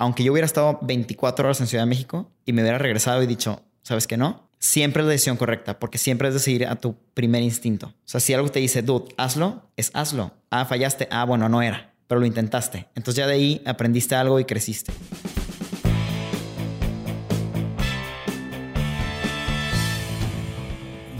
aunque yo hubiera estado 24 horas en Ciudad de México y me hubiera regresado y dicho, ¿sabes qué no? Siempre es la decisión correcta, porque siempre es decidir a tu primer instinto. O sea, si algo te dice, dude, hazlo, es hazlo. Ah, fallaste. Ah, bueno, no era, pero lo intentaste. Entonces ya de ahí aprendiste algo y creciste.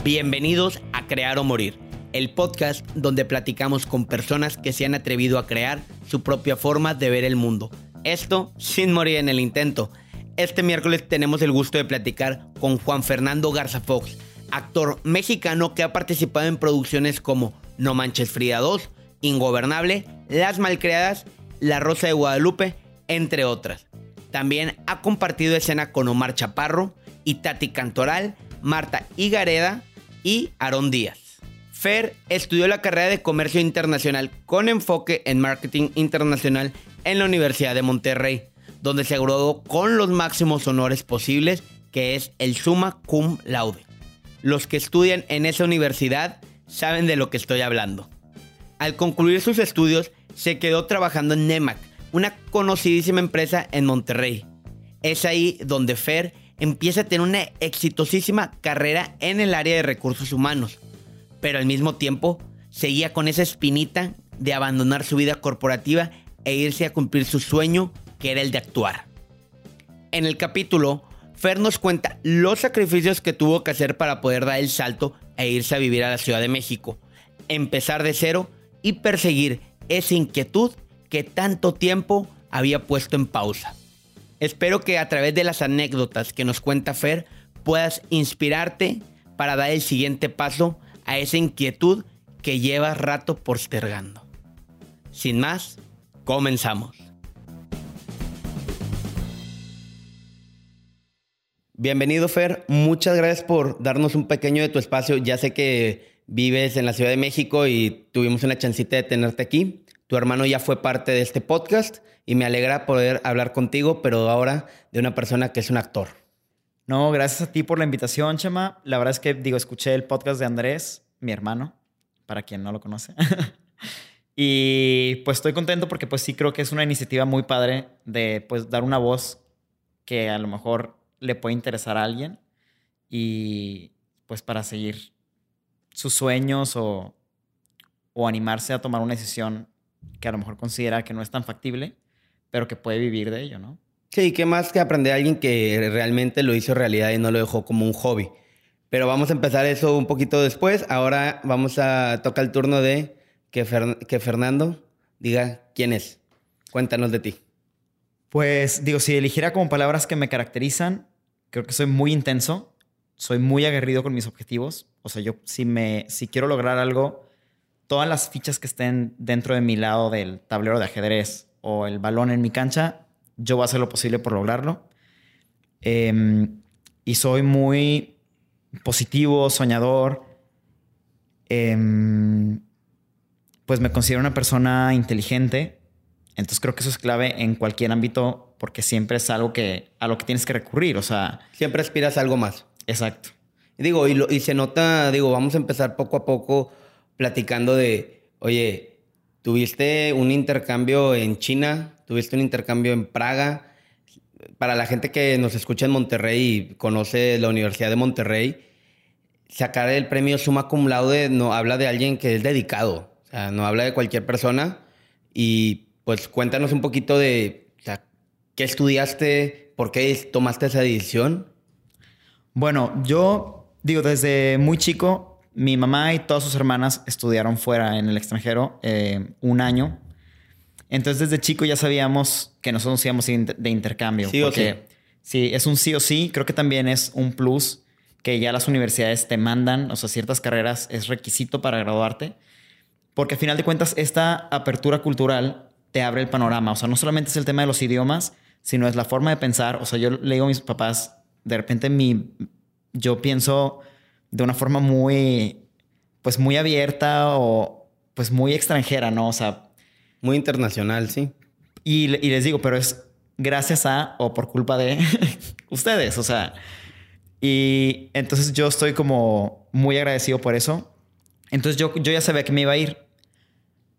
Bienvenidos a Crear o Morir, el podcast donde platicamos con personas que se han atrevido a crear su propia forma de ver el mundo. Esto sin morir en el intento. Este miércoles tenemos el gusto de platicar con Juan Fernando Garza Fox, actor mexicano que ha participado en producciones como No Manches Frida 2, Ingobernable, Las Malcreadas, La Rosa de Guadalupe, entre otras. También ha compartido escena con Omar Chaparro, Itati Cantoral, Marta Higareda y Aarón Díaz. Fer estudió la carrera de Comercio Internacional con enfoque en Marketing Internacional en la Universidad de Monterrey, donde se graduó con los máximos honores posibles, que es el Summa Cum Laude. Los que estudian en esa universidad saben de lo que estoy hablando. Al concluir sus estudios, se quedó trabajando en NEMAC, una conocidísima empresa en Monterrey. Es ahí donde Fer empieza a tener una exitosísima carrera en el área de recursos humanos, pero al mismo tiempo seguía con esa espinita de abandonar su vida corporativa e irse a cumplir su sueño, que era el de actuar. En el capítulo, Fer nos cuenta los sacrificios que tuvo que hacer para poder dar el salto e irse a vivir a la Ciudad de México, empezar de cero y perseguir esa inquietud que tanto tiempo había puesto en pausa. Espero que a través de las anécdotas que nos cuenta Fer puedas inspirarte para dar el siguiente paso a esa inquietud que llevas rato postergando. Sin más, comenzamos. Bienvenido Fer, muchas gracias por darnos un pequeño de tu espacio. Ya sé que vives en la Ciudad de México y tuvimos una chancita de tenerte aquí. Tu hermano ya fue parte de este podcast y me alegra poder hablar contigo, pero ahora de una persona que es un actor. No, gracias a ti por la invitación, Chema. La verdad es que, digo, escuché el podcast de Andrés, mi hermano, para quien no lo conoce. y pues estoy contento porque pues sí creo que es una iniciativa muy padre de pues dar una voz que a lo mejor le puede interesar a alguien y pues para seguir sus sueños o, o animarse a tomar una decisión que a lo mejor considera que no es tan factible, pero que puede vivir de ello, ¿no? Sí, ¿qué más que aprender a alguien que realmente lo hizo realidad y no lo dejó como un hobby? Pero vamos a empezar eso un poquito después. Ahora vamos a tocar el turno de que, que Fernando diga quién es. Cuéntanos de ti. Pues digo, si eligiera como palabras que me caracterizan, creo que soy muy intenso, soy muy aguerrido con mis objetivos. O sea, yo si me si quiero lograr algo, todas las fichas que estén dentro de mi lado del tablero de ajedrez o el balón en mi cancha, yo voy a hacer lo posible por lograrlo. Em, y soy muy positivo, soñador. Em, pues me considero una persona inteligente. Entonces creo que eso es clave en cualquier ámbito porque siempre es algo que a lo que tienes que recurrir. O sea, siempre aspiras a algo más. Exacto. Digo, y, y se nota, digo, vamos a empezar poco a poco platicando de, oye, Tuviste un intercambio en China, tuviste un intercambio en Praga. Para la gente que nos escucha en Monterrey y conoce la Universidad de Monterrey, sacar el premio Summa Cum Laude no habla de alguien que es dedicado, o sea, no habla de cualquier persona. Y pues cuéntanos un poquito de qué estudiaste, por qué tomaste esa decisión. Bueno, yo digo, desde muy chico mi mamá y todas sus hermanas estudiaron fuera en el extranjero eh, un año. Entonces desde chico ya sabíamos que nosotros íbamos de intercambio. Sí porque sí. es un sí o sí. Creo que también es un plus que ya las universidades te mandan, o sea, ciertas carreras es requisito para graduarte. Porque al final de cuentas esta apertura cultural te abre el panorama. O sea, no solamente es el tema de los idiomas, sino es la forma de pensar. O sea, yo le digo a mis papás, de repente mi, yo pienso de una forma muy, pues muy abierta o pues muy extranjera, ¿no? O sea... Muy internacional, sí. Y, les digo, pero es gracias a o por culpa de ustedes, o sea... Y entonces yo estoy como muy agradecido por eso. Entonces yo, yo ya sabía que me iba a ir.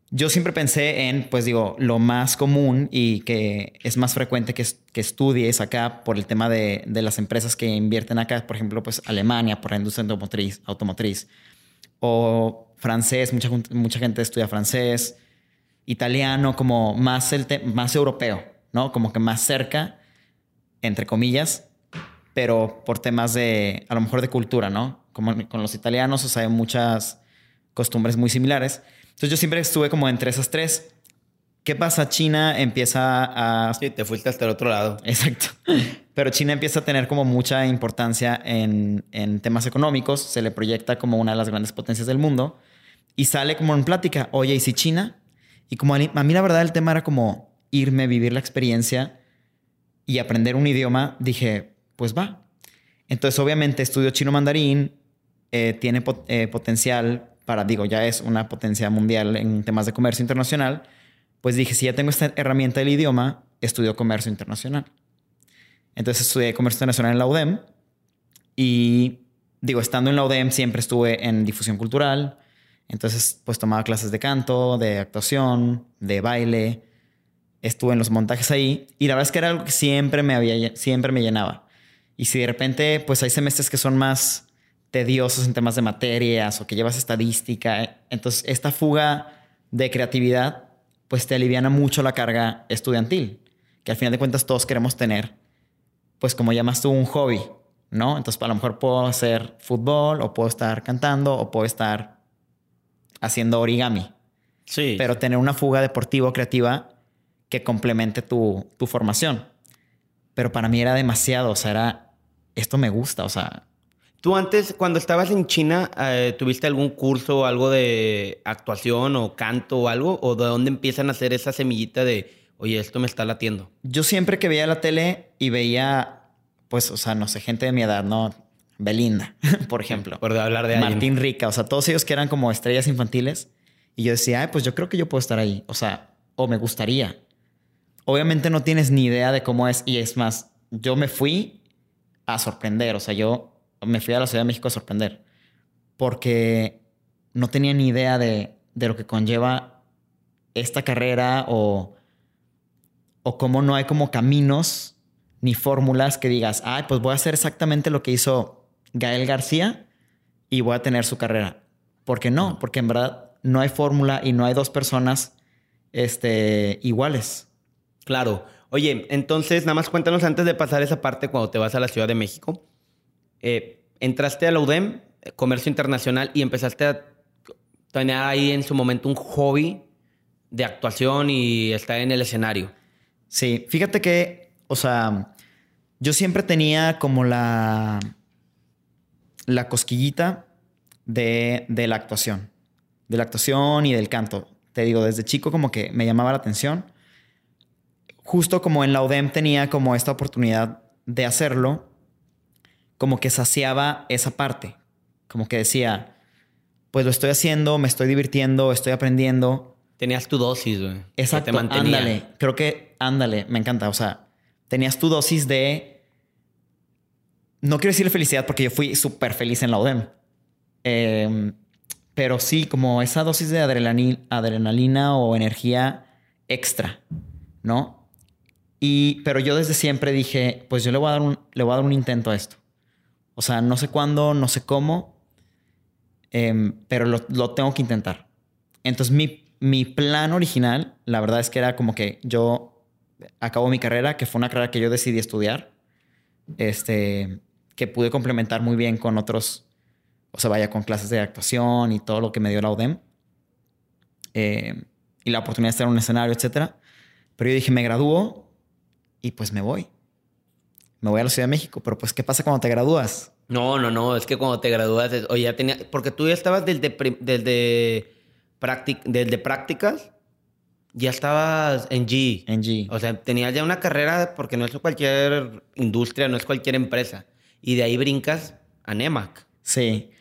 yo siempre pensé en, pues digo, lo más común y que es más frecuente que, que estudies acá por el tema de, de, las empresas que invierten acá, por ejemplo, pues Alemania por la industria automotriz, automotriz o francés, mucha, mucha gente estudia francés, italiano, como más, el más europeo, ¿no? Como que más cerca, entre comillas, pero por temas de, a lo mejor de cultura, ¿no? Como con los italianos, o sea, hay muchas costumbres muy similares. Entonces yo siempre estuve como entre esas tres. ¿Qué pasa? China empieza a... Sí, te fuiste hasta el otro lado. Exacto. Pero China empieza a tener como mucha importancia en, en temas económicos. Se le proyecta como una de las grandes potencias del mundo. Y sale como en plática, oye, ¿y si China? Y como a mí la verdad el tema era como irme, vivir la experiencia y aprender un idioma, dije, pues va. Entonces obviamente estudio chino mandarín, eh, tiene eh, potencial para, digo, ya es una potencia mundial en temas de comercio internacional, pues dije, si ya tengo esta herramienta del idioma, estudio comercio internacional. Entonces estudié comercio internacional en la UDEM y, digo, estando en la UDEM siempre estuve en difusión cultural, entonces pues tomaba clases de canto, de actuación, de baile, estuve en los montajes ahí y la verdad es que era algo que siempre me, había, siempre me llenaba. Y si de repente pues hay semestres que son más tediosos en temas de materias o que llevas estadística. Entonces, esta fuga de creatividad, pues te aliviana mucho la carga estudiantil, que al final de cuentas todos queremos tener, pues como llamas tú, un hobby, ¿no? Entonces, a lo mejor puedo hacer fútbol o puedo estar cantando o puedo estar haciendo origami. Sí. Pero tener una fuga deportiva o creativa que complemente tu, tu formación. Pero para mí era demasiado, o sea, era, esto me gusta, o sea, ¿Tú antes, cuando estabas en China, eh, tuviste algún curso o algo de actuación o canto o algo? ¿O de dónde empiezan a hacer esa semillita de, oye, esto me está latiendo? Yo siempre que veía la tele y veía, pues, o sea, no sé, gente de mi edad, ¿no? Belinda, por ejemplo. Por hablar de Martín Rica, o sea, todos ellos que eran como estrellas infantiles. Y yo decía, Ay, pues yo creo que yo puedo estar ahí. O sea, o me gustaría. Obviamente no tienes ni idea de cómo es. Y es más, yo me fui a sorprender. O sea, yo me fui a la Ciudad de México a sorprender. Porque no tenía ni idea de, lo que conlleva esta carrera o, o cómo no hay como caminos ni fórmulas que digas, ay, pues voy a hacer exactamente lo que hizo Gael García y voy a tener su carrera. Porque no, porque en verdad no hay fórmula y no hay dos personas este, iguales. Claro. Oye, entonces nada más cuéntanos antes de pasar esa parte cuando te vas a la Ciudad de México. Eh, entraste a la UDEM, Comercio Internacional, y empezaste a tener ahí en su momento un hobby de actuación y estar en el escenario. Sí, fíjate que, o sea, yo siempre tenía como la, la cosquillita de, de la actuación, de la actuación y del canto. Te digo, desde chico como que me llamaba la atención. Justo como en la UDEM tenía como esta oportunidad de hacerlo, como que saciaba esa parte. Como que decía, pues lo estoy haciendo, me estoy divirtiendo, estoy aprendiendo. Tenías tu dosis, güey. Exacto, ándale. Creo que, ándale, me encanta. O sea, tenías tu dosis de... No quiero decirle felicidad porque yo fui súper feliz en la UDEM. Em, pero sí, como esa dosis de adrenalina, adrenalina o energía extra, ¿no? Y, pero yo desde siempre dije, pues yo le voy a dar un, le voy a dar un intento a esto. O sea, no sé cuándo, no sé cómo, em, pero lo, tengo que intentar. Entonces, mi, mi plan original, la verdad es que era como que yo acabo mi carrera, que fue una carrera que yo decidí estudiar, este, que pude complementar muy bien con otros, o sea, vaya con clases de actuación y todo lo que me dio la UDEM. Em, y la oportunidad de estar en un escenario, etcétera. Pero yo dije, me gradúo y pues me voy me voy a la Ciudad de México, pero pues, ¿qué pasa cuando te gradúas? No, no, no, es que cuando te gradúas, oye, ya tenía, porque tú ya estabas desde, desde, desde prácticas, ya estabas en G. En G. O sea, tenías ya una carrera, porque no es cualquier industria, no es cualquier empresa. Y de ahí brincas a NEMAC. Sí.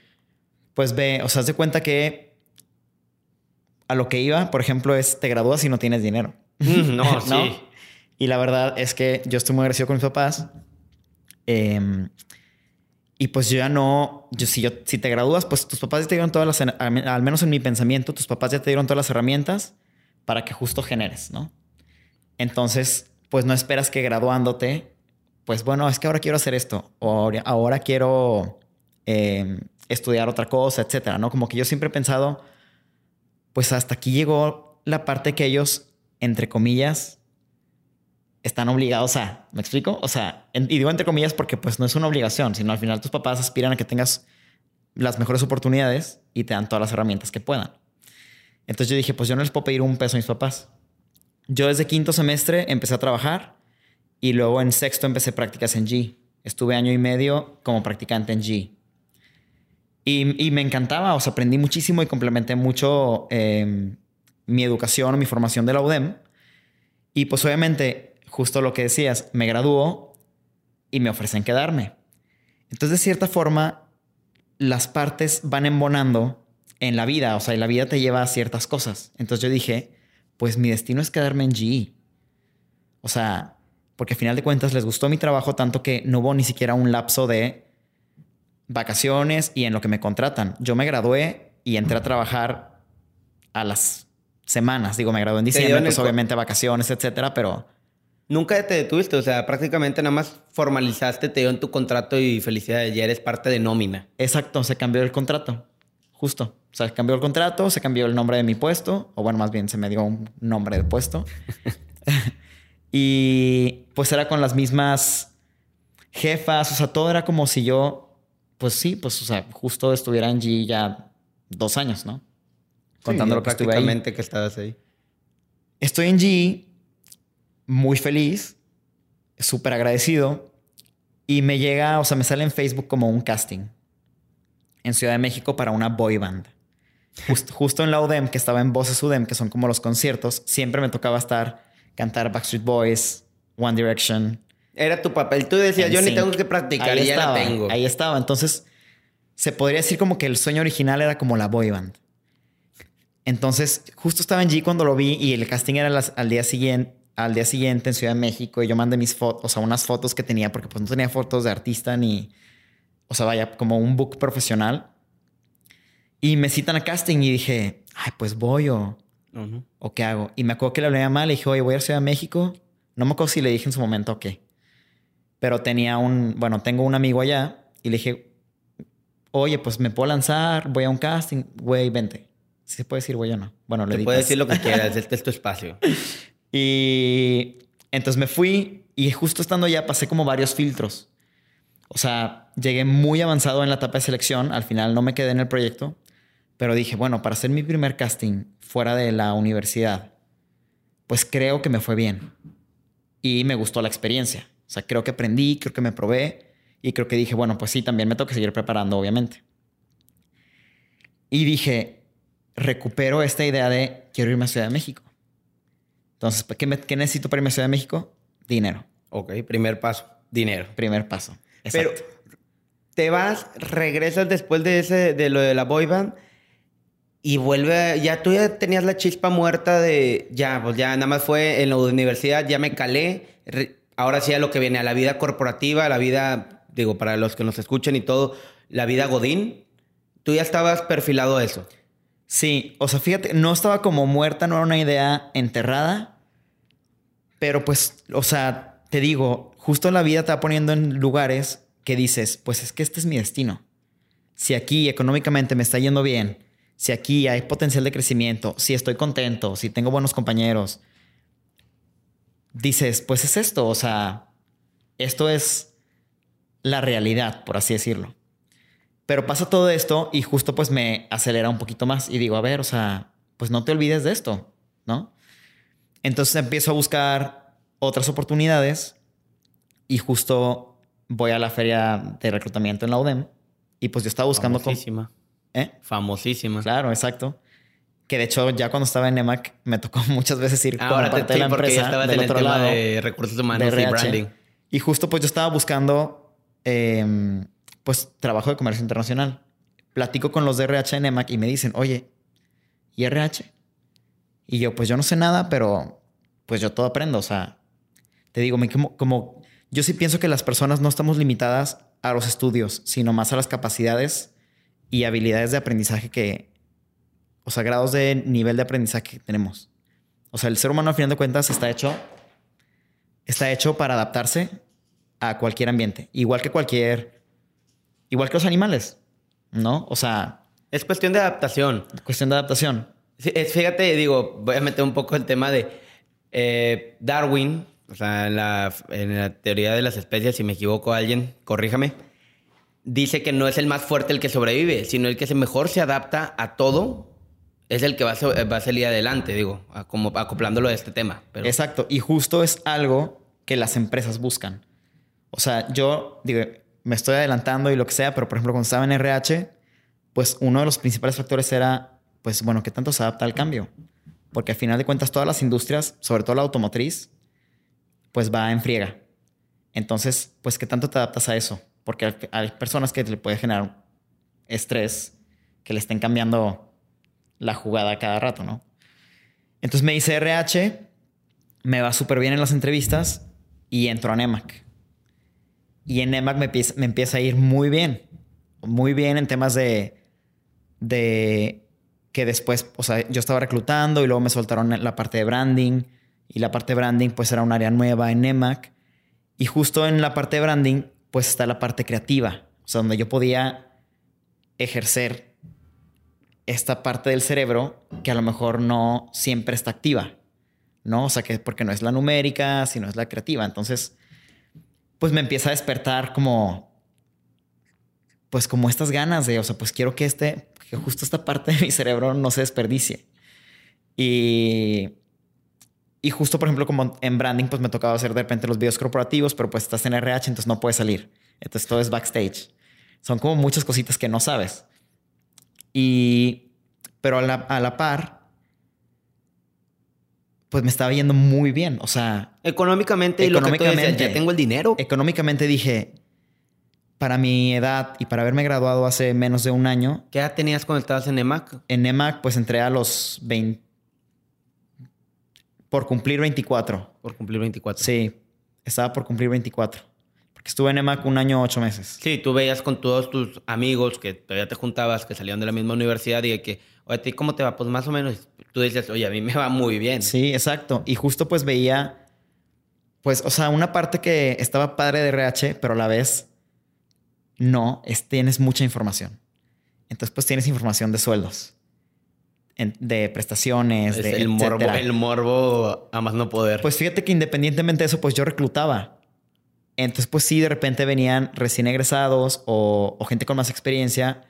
Pues ve, o sea, haz de cuenta que a lo que iba, por ejemplo, es te gradúas y no tienes dinero. no, sí. Y la verdad es que yo estoy muy agradecido con mis papás Em, Y pues yo ya no, yo, si, yo, si te gradúas, pues tus papás ya te dieron todas las, al menos en mi pensamiento, tus papás ya te dieron todas las herramientas para que justo generes, ¿no? Entonces, pues no esperas que graduándote, pues bueno, es que ahora quiero hacer esto, o ahora, quiero em, estudiar otra cosa, etcétera, ¿no? Como que yo siempre he pensado, pues hasta aquí llegó la parte que ellos, entre comillas, están obligados a, ¿me explico? O sea, y digo entre comillas porque pues no es una obligación, sino al final tus papás aspiran a que tengas las mejores oportunidades y te dan todas las herramientas que puedan. Entonces yo dije, pues yo no les puedo pedir un peso a mis papás. Yo desde quinto semestre empecé a trabajar y luego en sexto empecé prácticas en G. Estuve año y medio como practicante en G. Y, me encantaba, o sea, aprendí muchísimo y complementé mucho em, mi educación, mi formación de la UDEM. Y pues obviamente justo lo que decías, me graduó y me ofrecen quedarme. Entonces, de cierta forma, las partes van embonando en la vida, o sea, y la vida te lleva a ciertas cosas. Entonces yo dije, pues mi destino es quedarme en GE. O sea, porque al final de cuentas les gustó mi trabajo tanto que no hubo ni siquiera un lapso de vacaciones y en lo que me contratan. Yo me gradué y entré a trabajar a las semanas. Digo, me gradué en diciembre, pues obviamente vacaciones, etcétera, pero Nunca te detuviste, o sea, prácticamente nada más formalizaste, te dio en tu contrato y felicidades, ya eres parte de nómina. Exacto, se cambió el contrato, justo. O sea, se cambió el contrato, se cambió el nombre de mi puesto, o bueno, más bien se me dio un nombre de puesto. y pues era con las mismas jefas, o sea, todo era como si yo, pues sí, pues, o sea, justo estuviera en G ya dos años, ¿no? Contando lo que estuve ahí. que estabas ahí. Estoy en G muy feliz, súper agradecido. Y me llega, o sea, me sale en Facebook como un casting en Ciudad de México para una boy band. justo en la UDEM, que estaba en Voces UDEM, que son como los conciertos, siempre me tocaba estar, cantar Backstreet Boys, One Direction. Era tu papel. Tú decías, yo ni tengo que practicar, ahí ya estaba, la tengo. Ahí estaba. Entonces, se podría decir como que el sueño original era como la boy band. Entonces, justo estaba en G cuando lo vi y el casting era al día siguiente, al día siguiente en Ciudad de México y yo mandé mis fotos, o sea, unas fotos que tenía, porque pues no tenía fotos de artista ni, o sea, vaya, como un book profesional. Y me citan a casting y dije, ay, pues voy o, o qué hago. Y me acuerdo que le hablé a mal, le dije, oye, voy a Ciudad de México. No me acuerdo si le dije en su momento o qué. Pero tenía un, bueno, tengo un amigo allá y le dije, oye, pues me puedo lanzar, voy a un casting, güey, vente. Si se puede decir güey o no. Bueno, le dije. Puedes decir lo que quieras, este es tu espacio. Y entonces me fui y justo estando allá pasé como varios filtros. O sea, llegué muy avanzado en la etapa de selección. Al final no me quedé en el proyecto, pero dije, bueno, para hacer mi primer casting fuera de la universidad, pues creo que me fue bien. Y me gustó la experiencia. O sea, creo que aprendí, creo que me probé y creo que dije, bueno, pues sí, también me tengo que seguir preparando, obviamente. Y dije, recupero esta idea de quiero irme a Ciudad de México. Entonces, ¿qué, necesito para irme a Ciudad de México? Dinero. Ok, primer paso, dinero. Primer paso. Pero te vas, regresas después de ese, de lo de la boy band y vuelve, ya tú ya tenías la chispa muerta de, ya, pues ya nada más fue en la universidad, ya me calé, ahora sí a lo que viene, a la vida corporativa, a la vida, digo, para los que nos escuchen y todo, la vida godín, tú ya estabas perfilado a eso. Sí, o sea, fíjate, no estaba como muerta, no era una idea enterrada, pero pues, o sea, te digo, justo la vida te va poniendo en lugares que dices, pues es que este es mi destino. Si aquí económicamente me está yendo bien, si aquí hay potencial de crecimiento, si estoy contento, si tengo buenos compañeros, dices, pues es esto, o sea, esto es la realidad, por así decirlo. Pero pasa todo esto y justo pues me acelera un poquito más y digo, a ver, o sea, pues no te olvides de esto, ¿no? Entonces empiezo a buscar otras oportunidades y justo voy a la feria de reclutamiento en la UDEM y pues yo estaba buscando... Famosísima. ¿Eh? Famosísima. Claro, exacto. Que de hecho ya cuando estaba en EMAC me tocó muchas veces ir Ahora con parte de la empresa estaba del otro lado de recursos humanos y branding. Y justo pues yo estaba buscando eh, pues trabajo de comercio internacional. Platico con los de RH y me dicen, oye, ¿y RH? Y yo, pues yo no sé nada, pero pues yo todo aprendo. O sea, te digo, como, como yo sí pienso que las personas no estamos limitadas a los estudios, sino más a las capacidades y habilidades de aprendizaje que, o sea, grados de nivel de aprendizaje que tenemos. O sea, el ser humano, a final de cuentas, está hecho, está hecho para adaptarse a cualquier ambiente, igual que cualquier, igual que los animales, ¿no? O sea, Es cuestión de adaptación. cuestión de adaptación. Sí, es- fíjate, digo, voy a meter un poco el tema de eh, Darwin, o sea, en la, en la teoría de las especies, si me equivoco alguien, corríjame, dice que no es el más fuerte el que sobrevive, sino el que se mejor se adapta a todo, es el que va a, va a salir adelante, digo, a- como acoplándolo a este tema. Pero, Exacto. Y justo es algo que las empresas buscan. O sea, yo digo, me estoy adelantando y lo que sea, pero por ejemplo, cuando estaba en RH, pues uno de los principales factores era, pues bueno, ¿qué tanto se adapta al cambio? Porque al final de cuentas, todas las industrias, sobre todo la automotriz, pues va en friega. Entonces, pues, ¿qué tanto te adaptas a eso? Porque hay- personas que le puede generar estrés que le estén cambiando la jugada cada rato, ¿no? Entonces me hice RH, me va súper bien en las entrevistas y entro a NEMAC. Y en NEMAC me empieza, a ir muy bien. Muy bien en temas de, que después, o sea, yo estaba reclutando y luego me soltaron la parte de branding. Y la parte de branding pues era un área nueva en NEMAC. Y justo en la parte de branding pues está la parte creativa. O sea, donde yo podía ejercer esta parte del cerebro que a lo mejor no siempre está activa, ¿no? O sea, que porque no es la numérica, sino es la creativa. Entonces, pues me empieza a despertar como, pues como estas ganas de, o sea, pues quiero que este, que justo esta parte de mi cerebro no se desperdicie. Y, y justo, por ejemplo, como en branding, pues me tocaba hacer de repente los videos corporativos, pero pues estás en RH, entonces no puedes salir. Entonces todo es backstage. Son como muchas cositas que no sabes. Y, pero a la, a la par, pues me estaba yendo muy bien. O sea, económicamente, y lo que tú Económicamente. ya tengo el dinero. económicamente dije, para mi edad y para haberme graduado hace menos de un año, ¿Qué edad tenías cuando estabas en EMAC? en EMAC pues entré a los 20, por cumplir 24. Por cumplir 24. Sí, estaba por cumplir 24. Porque estuve en EMAC un año, ocho meses. Sí, tú veías con todos tus amigos que todavía te juntabas, que salían de la misma universidad y que, ¿a ti cómo te va? Pues más o menos. Tú dices, oye, a mí me va muy bien. Sí, exacto. Y justo pues veía, pues, o sea, una parte que estaba padre de RH, pero a la vez no, es, tienes mucha información. Entonces, pues tienes información de sueldos, en- de prestaciones, Es de el morbo, el morbo a más no poder. Pues fíjate que independientemente de eso, pues yo reclutaba. Entonces, pues sí, de repente venían recién egresados o, o gente con más experiencia.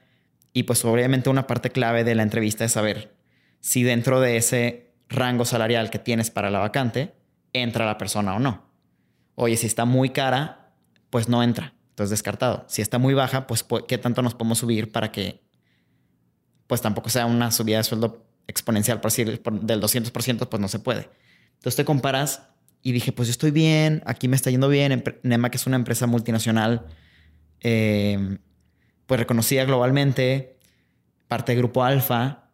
Y pues obviamente una parte clave de la entrevista es saber si dentro de ese rango salarial que tienes para la vacante, entra la persona o no. Oye, si está muy cara, pues no entra. Entonces descartado. Si está muy baja, pues pu- qué tanto nos podemos subir para que pues tampoco sea una subida de sueldo exponencial, por decir, del 200%, pues no se puede. Entonces te comparas y dije, pues yo estoy bien, aquí me está yendo bien. Nema, que es una empresa multinacional, eh, pues reconocida globalmente, parte de Grupo Alfa.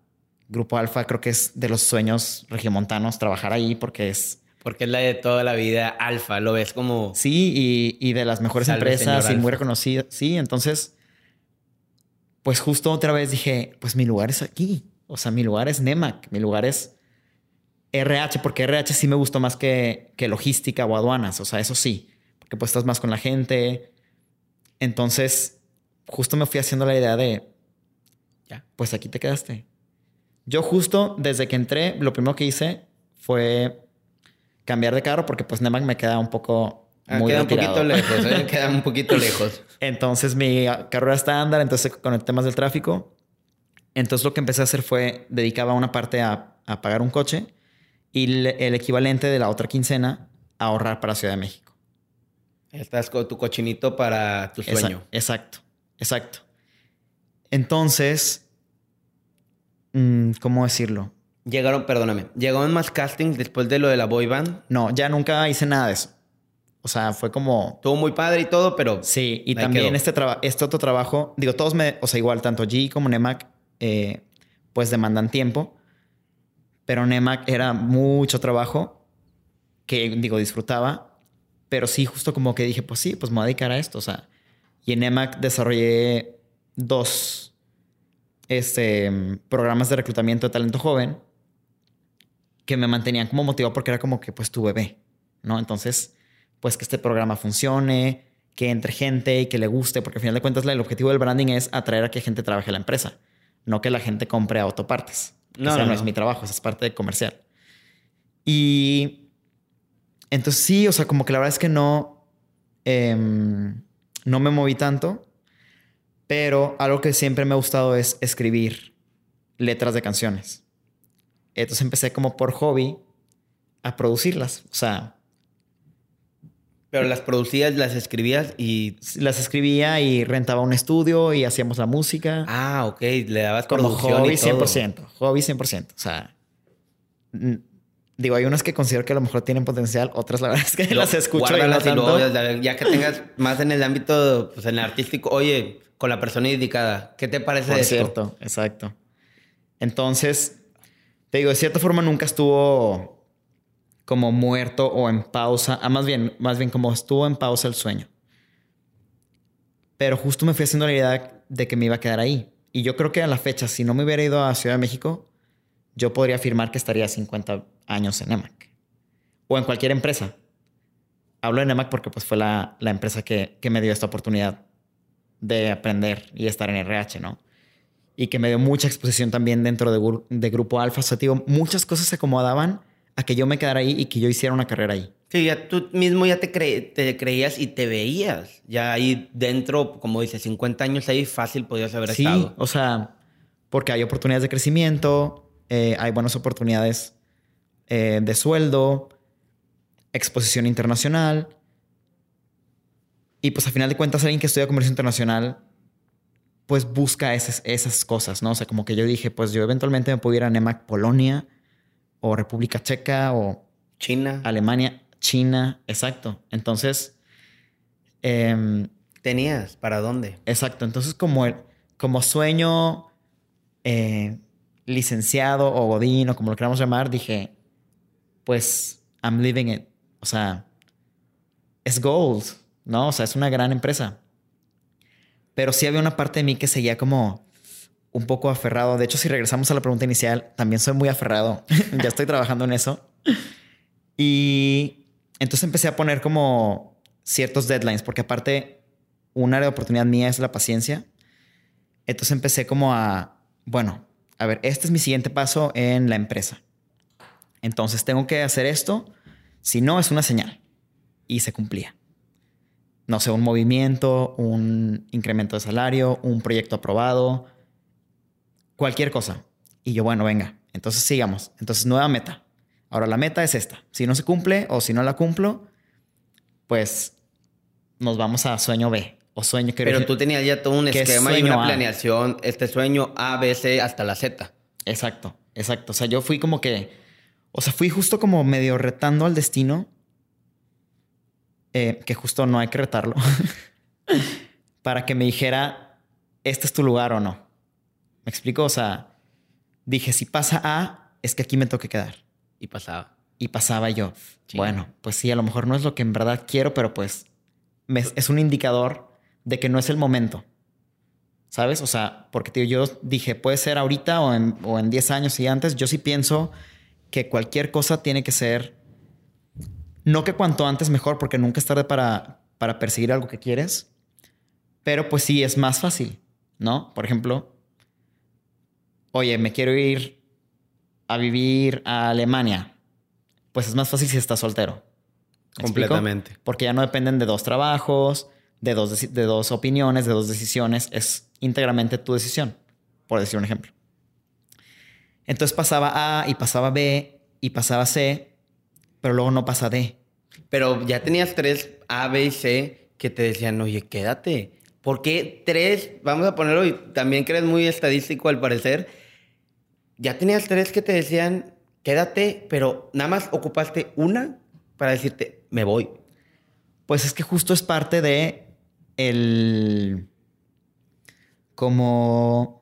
Grupo Alfa creo que es de los sueños regiomontanos trabajar ahí porque es, Porque es la de toda la vida alfa. Lo ves como... sí, y, y de las mejores Salve, empresas y muy reconocida. Sí, entonces, pues justo otra vez dije, pues mi lugar es aquí. O sea, mi lugar es NEMAC, mi lugar es RH, porque RH sí me gustó más que, que logística o aduanas. O sea, eso sí, porque pues estás más con la gente. Entonces, justo me fui haciendo la idea de, Ya. pues aquí te quedaste. Yo justo desde que entré, lo primero que hice fue cambiar de carro porque pues NEMAC me queda un poco Ah, muy queda un poquito lejos, ¿eh? queda un poquito lejos. Entonces mi carrera estándar, entonces con el temas del tráfico. Entonces lo que empecé a hacer fue dedicaba una parte a, a pagar un coche y le- el equivalente de la otra quincena a ahorrar para Ciudad de México. Estás con tu cochinito para tu sueño. exacto, exacto. Entonces, mm, ¿cómo decirlo? Llegaron, perdóname, llegaron más castings después de lo de la boy band. No, ya nunca hice nada de eso. O sea, fue como... Estuvo muy padre y todo, pero Sí, y también quedó. este, este otro trabajo, digo, todos me, o sea, igual, tanto G como Nemac, eh, pues demandan tiempo, pero Nemac era mucho trabajo que, digo, disfrutaba, pero sí, justo como que dije, pues sí, pues me voy a dedicar a esto, o sea, Y en EMAC desarrollé dos este, programas de reclutamiento de talento joven que me mantenían como motivado porque era como que pues tu bebé, ¿no? Entonces, pues que este programa funcione, que entre gente y que le guste, porque al final de cuentas el objetivo del branding es atraer a que gente trabaje en la empresa, no que la gente compre autopartes. No, no, no, es mi trabajo, esa es parte de comercial. Y entonces sí, o sea, como que la verdad es que no, em, no me moví tanto, pero algo que siempre me ha gustado es escribir letras de canciones. Entonces empecé como por hobby a producirlas. O sea... Pero las producías, las escribías y... Las escribía y rentaba un estudio y hacíamos la música. Ah, ok. Le dabas como hobby 100%. Hobby 100%. O sea... Digo, hay unas que considero que a lo mejor tienen potencial, otras la verdad es que las escucho y, no ya que tengas más en el ámbito, pues en el artístico, oye, con la persona indicada, ¿qué te parece Por cierto, exacto. Entonces, te digo, de cierta forma nunca estuvo como muerto o en pausa, ah, más bien, más bien como estuvo en pausa el sueño. Pero justo me fui haciendo la idea de que me iba a quedar ahí. Y yo creo que a la fecha, si no me hubiera ido a Ciudad de México, yo podría afirmar que estaría 50 años en EMAC. O en cualquier empresa. Hablo de EMAC porque pues fue la, la empresa que, que, me dio esta oportunidad de aprender y estar en RH, ¿no? Y que me dio mucha exposición también dentro de, de Grupo Alfa. O sea, digo, muchas cosas se acomodaban a que yo me quedara ahí y que yo hiciera una carrera ahí. Sí, ya tú mismo ya te, te creías y te veías. Ya ahí dentro, como dices, 50 años ahí fácil podías haber estado. Sí, o sea, porque hay oportunidades de crecimiento, eh, hay buenas oportunidades eh, de sueldo, exposición internacional. Y pues a final de cuentas alguien que estudia comercio internacional pues busca esas, esas cosas, ¿no? O sea, como que yo dije, pues yo eventualmente me puedo ir a NEMAC Polonia o República Checa o China. Alemania, China, exacto. Entonces... Em, ¿Tenías? ¿Para dónde? Exacto. Entonces como, como sueño eh, licenciado o godín o como lo queramos llamar, dije, pues I'm living it. O sea, es gold, ¿no? O sea, es una gran empresa. Pero sí había una parte de mí que seguía como un poco aferrado. De hecho, si regresamos a la pregunta inicial, también soy muy aferrado. ya estoy trabajando en eso. Y entonces empecé a poner como ciertos deadlines, porque aparte, un área de oportunidad mía es la paciencia. Entonces empecé como a, bueno, a ver, este es mi siguiente paso en la empresa. Entonces tengo que hacer esto, si no es una señal. Y se cumplía. No sé, un movimiento, un incremento de salario, un proyecto aprobado, cualquier cosa. Y yo, bueno, venga, entonces sigamos. Entonces, nueva meta. Ahora la meta es esta. Si no se cumple o si no la cumplo, pues nos vamos a sueño B o sueño que Pero tú tenías ya todo un esquema y una planeación, este sueño A, B, C hasta la Z. Exacto, exacto. O sea, yo fui como que, o sea, fui justo como medio retando al destino, eh, que justo no hay que retarlo, para que me dijera, este es tu lugar o no. ¿Me explico? O sea, dije, si pasa A, es que aquí me toque quedar. Y pasaba. Y pasaba yo. Bueno, pues sí, a lo mejor no es lo que en verdad quiero, pero pues es un indicador de que no es el momento. ¿Sabes? O sea, porque yo dije, puede ser ahorita o en, o 10 años y antes. Yo sí pienso que cualquier cosa tiene que ser, no que cuanto antes mejor, porque nunca es tarde para, para perseguir algo que quieres, pero pues sí es más fácil, ¿no? Por ejemplo, oye, me quiero ir a vivir a Alemania. Pues es más fácil si estás soltero. Completamente. Porque ya no dependen de dos trabajos, de dos, de dos opiniones, de dos decisiones, es íntegramente tu decisión, por decir un ejemplo. Entonces pasaba A y pasaba B y pasaba C, pero luego no pasa D. Pero ya tenías tres A, B y C que te decían, oye, quédate. ¿Por qué tres? Vamos a ponerlo, y también que eres muy estadístico al parecer. Ya tenías tres que te decían, quédate, pero nada más ocupaste una para decirte, me voy. Pues es que justo es parte de el... como...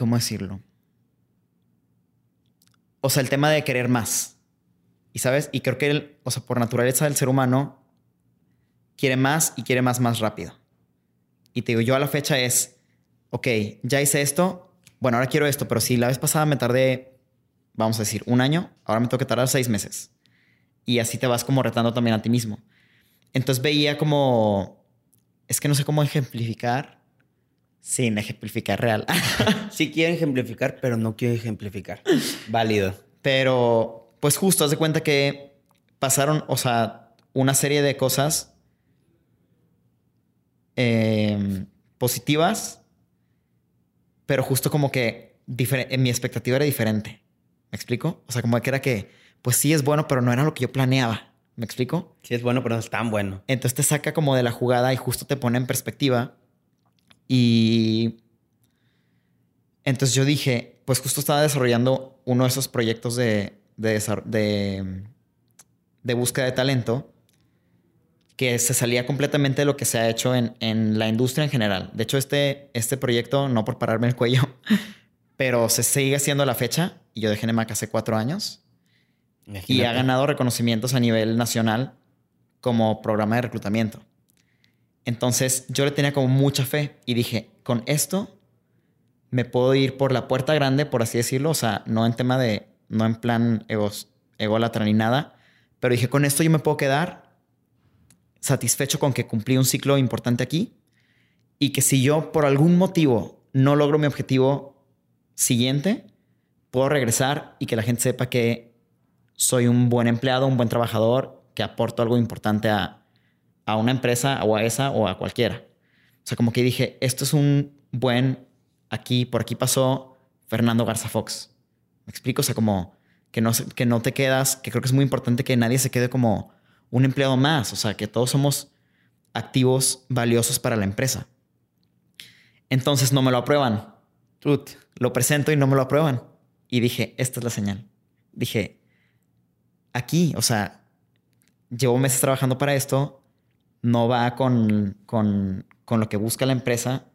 ¿Cómo decirlo? O sea, el tema de querer más. Y sabes, y creo que, o sea, por naturaleza del ser humano, quiere más y quiere más más rápido. Y te digo, yo a la fecha es, ok, ya hice esto, bueno, ahora quiero esto, pero si la vez pasada me tardé, vamos a decir, un año, ahora me tengo que tardar seis meses. Y así te vas como retando también a ti mismo. Entonces veía como, es que no sé cómo ejemplificar sin ejemplificar real. sí quiero ejemplificar, pero no quiero ejemplificar. Válido. Pero, pues justo, haz de cuenta que pasaron, o sea, una serie de cosas em, positivas, pero justo como que en mi expectativa era diferente. ¿Me explico? O sea, como que era que, pues sí es bueno, pero no era lo que yo planeaba. ¿Me explico? Sí es bueno, pero no es tan bueno. Entonces te saca como de la jugada y justo te pone en perspectiva. Y entonces yo dije, pues justo estaba desarrollando uno de esos proyectos de, de, de, búsqueda de talento que se salía completamente de lo que se ha hecho en, en, la industria en general. De hecho, este, este proyecto, no por pararme el cuello, pero se sigue haciendo la fecha y yo dejé NEMAC hace cuatro años y ha ganado reconocimientos a nivel nacional como programa de reclutamiento. Entonces yo le tenía como mucha fe y dije, con esto me puedo ir por la puerta grande, por así decirlo, o sea, no en tema de, no en plan egos, ególatra ni nada, pero dije, con esto yo me puedo quedar satisfecho con que cumplí un ciclo importante aquí y que si yo por algún motivo no logro mi objetivo siguiente, puedo regresar y que la gente sepa que soy un buen empleado, un buen trabajador, que aporto algo importante a, a una empresa o a esa o a cualquiera. O sea, como que dije, esto es un buen, aquí, por aquí pasó Fernando Garza Fox. ¿Me explico? O sea, como que no, que no te quedas, que creo que es muy importante que nadie se quede como un empleado más. O sea, que todos somos activos valiosos para la empresa. Entonces no me lo aprueban. Lo presento y no me lo aprueban. Y dije, esta es la señal. Dije, aquí, o sea, llevo meses trabajando para esto, no va con, con, con lo que busca la empresa.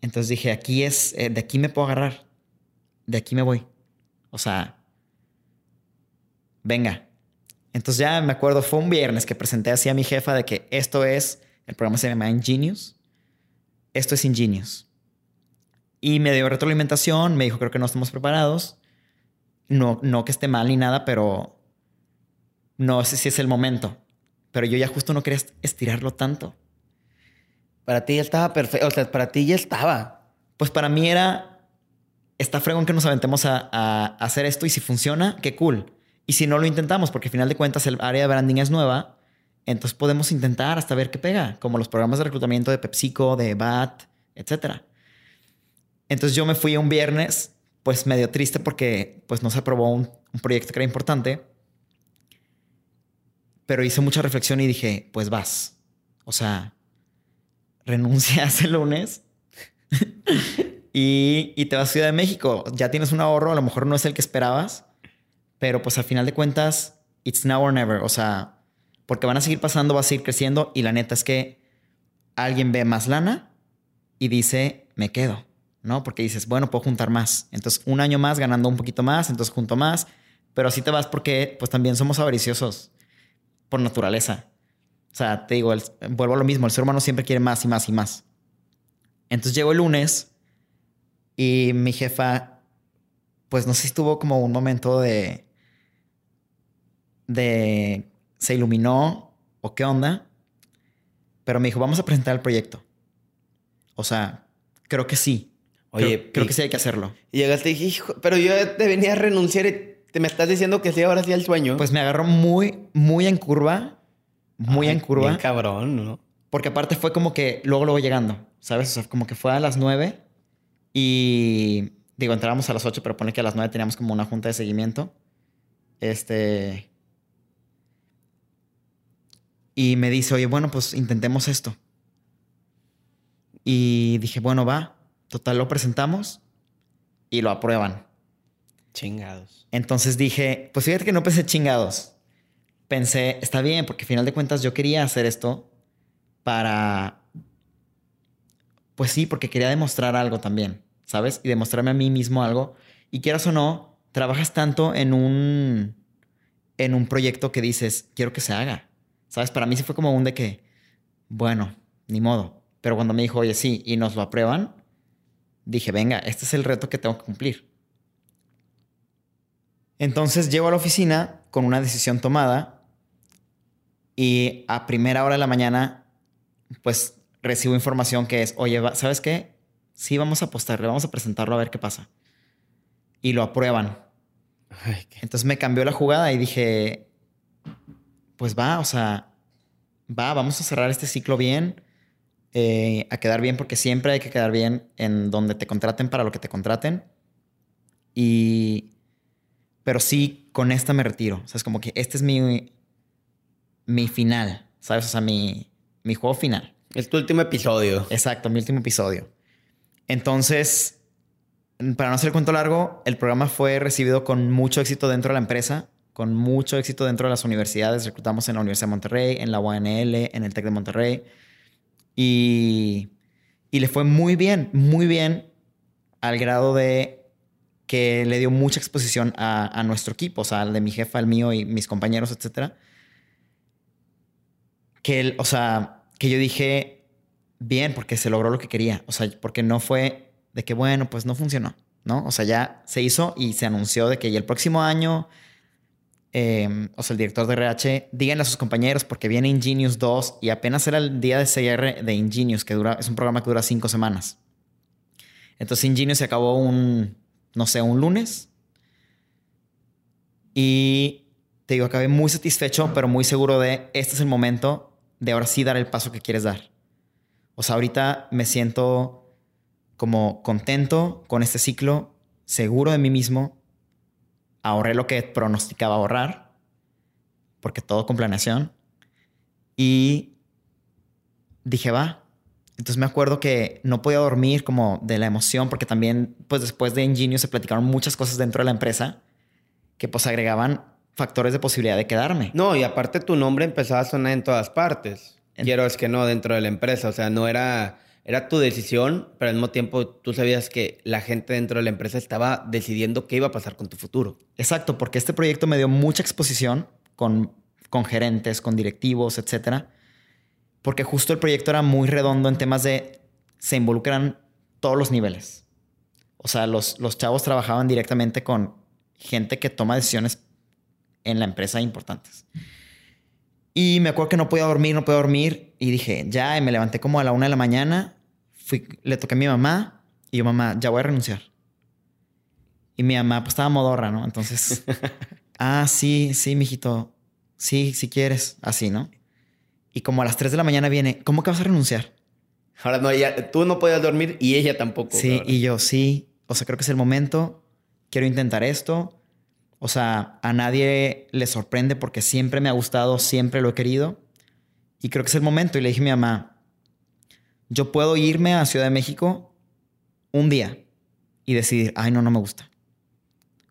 Entonces dije, aquí es, eh, de aquí me puedo agarrar, de aquí me voy. O sea, venga. Entonces ya me acuerdo, fue un viernes que presenté así a mi jefa de que esto es, el programa se llama Ingenious, esto es Ingenious. Y me dio retroalimentación, me dijo, creo que no estamos preparados. No, no que esté mal ni nada, pero no sé si es el momento. Pero yo ya justo no quería estirarlo tanto. Para ti ya estaba perfecto. O sea, para ti ya estaba. Pues para mí era. Está fregón que nos aventemos a, a, hacer esto y si funciona, qué cool. Y si no lo intentamos, porque al final de cuentas el área de branding es nueva, entonces podemos intentar hasta ver qué pega, como los programas de reclutamiento de PepsiCo, de BAT, etc. Entonces yo me fui un viernes, pues medio triste porque pues no se aprobó un, un proyecto que era importante pero hice mucha reflexión y dije, pues vas. O sea, renuncias el lunes y, y, te vas a Ciudad de México. Ya tienes un ahorro, a lo mejor no es el que esperabas, pero pues al final de cuentas, it's now or never. O sea, porque van a seguir pasando, va a seguir creciendo y la neta es que alguien ve más lana y dice, me quedo, ¿no? Porque dices, bueno, puedo juntar más. Entonces, un año más ganando un poquito más, entonces junto más, pero así te vas porque pues también somos avariciosos por naturaleza. O sea, te digo, vuelvo a lo mismo, el ser humano siempre quiere más y más y más. Entonces llegó el lunes y mi jefa, pues no sé si estuvo como un momento de, de, se iluminó o qué onda, pero me dijo, vamos a presentar el proyecto. O sea, creo que sí. Oye, creo, que sí hay que hacerlo. Y llegaste y dije, hijo, pero yo te venía a renunciar y te me estás diciendo que sí, ahora sí el sueño. Pues me agarró muy, muy en curva. Muy en curva. Bien cabrón, ¿no? Porque aparte fue como que luego, luego llegando, ¿sabes? O sea, como que fue a las nueve y digo, entrábamos a las ocho, pero pone que a las nueve teníamos como una junta de seguimiento. Este. Y me dice, oye, bueno, pues intentemos esto. Y dije, bueno, va. Total, lo presentamos y lo aprueban. Entonces dije, pues fíjate que no pensé chingados. Pensé, está bien, porque al final de cuentas yo quería hacer esto para... Pues sí, porque quería demostrar algo también, ¿sabes? Y demostrarme a mí mismo algo. Y quieras o no, trabajas tanto en un, en un proyecto que dices, quiero que se haga. ¿Sabes? Para mí sí fue como un de que, bueno, ni modo. Pero cuando me dijo, oye, sí, y nos lo aprueban, dije, venga, este es el reto que tengo que cumplir. Entonces llego a la oficina con una decisión tomada y a primera hora de la mañana, pues recibo información que es, oye, ¿sabes qué? Sí, vamos a apostarle, vamos a presentarlo a ver qué pasa. Y lo aprueban. Entonces me cambió la jugada y dije, pues va, o sea, va, vamos a cerrar este ciclo bien, eh, a quedar bien, porque siempre hay que quedar bien en donde te contraten para lo que te contraten. Y, pero sí, con esta me retiro. O sea, es como que este es mi, mi final, ¿sabes? O sea, mi, mi juego final. Es tu último episodio. Exacto, mi último episodio. Entonces, para no hacer el cuento largo, el programa fue recibido con mucho éxito dentro de la empresa con mucho éxito dentro de las universidades. Reclutamos en la Universidad de Monterrey, en la UNL, en el TEC de Monterrey. Y, y le fue muy bien, muy bien, al grado de que le dio mucha exposición a, nuestro equipo, o sea, al de mi jefa, al mío y mis compañeros, etcétera. Que, él, o sea, que yo dije, bien, porque se logró lo que quería. O sea, porque no fue de que, bueno, pues no funcionó, ¿no? O sea, ya se hizo y se anunció de que el próximo año Em, o sea, el director de RH, díganle a sus compañeros porque viene Ingenious 2 y apenas era el día de CR de Ingenious, que dura, es un programa que dura cinco semanas. Entonces Ingenious se acabó un, no sé, un lunes. Y te digo, acabé muy satisfecho, pero muy seguro de este es el momento de ahora sí dar el paso que quieres dar. O sea, ahorita me siento como contento con este ciclo, seguro de mí mismo, ahorré lo que pronosticaba ahorrar, porque todo con planeación. Y dije, va. Entonces me acuerdo que no podía dormir como de la emoción, porque también, pues después de Ingenio se platicaron muchas cosas dentro de la empresa que pues agregaban factores de posibilidad de quedarme. No, y aparte tu nombre empezaba a sonar en todas partes. Quiero es que no dentro de la empresa, o sea, no era era tu decisión, pero al mismo tiempo tú sabías que la gente dentro de la empresa estaba decidiendo qué iba a pasar con tu futuro. Exacto, porque este proyecto me dio mucha exposición con, con gerentes, con directivos, etcétera. Porque justo el proyecto era muy redondo en temas de se involucran todos los niveles. O sea, los, los chavos trabajaban directamente con gente que toma decisiones en la empresa importantes. Y me acuerdo que no podía dormir, no podía dormir. Y dije, ya, y me levanté como a la una de la mañana. Fui, le toqué a mi mamá y yo, mamá, ya voy a renunciar. Y mi mamá, pues estaba modorra, ¿no? Entonces, ah, sí, sí, mijito. Sí, si quieres. Así, ¿no? Y como a las 3 de la mañana viene, ¿cómo que vas a renunciar? Ahora no, ella, tú no podías dormir y ella tampoco. Sí, y yo, sí. O sea, creo que es el momento. Quiero intentar esto. O sea, a nadie le sorprende porque siempre me ha gustado, siempre lo he querido. Y creo que es el momento. Y le dije a mi mamá, yo puedo irme a Ciudad de México un día y decidir, ay, no, no me gusta.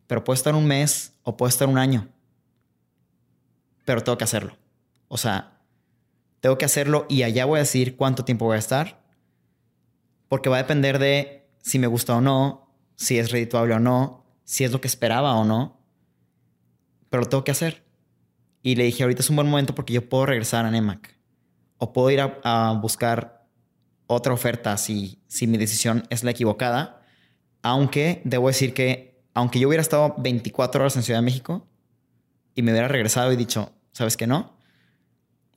Pero puedo estar un mes o puedo estar un año. Pero tengo que hacerlo. O sea, tengo que hacerlo y allá voy a decir cuánto tiempo voy a estar. Porque va a depender de si me gusta o no, si es redituable o no, si es lo que esperaba o no pero lo tengo que hacer. Y le dije, ahorita es un buen momento porque yo puedo regresar a NEMAC. O puedo ir a, buscar otra oferta si, si mi decisión es la equivocada. Aunque debo decir que, aunque yo hubiera estado 24 horas en Ciudad de México y me hubiera regresado y dicho, ¿sabes qué no?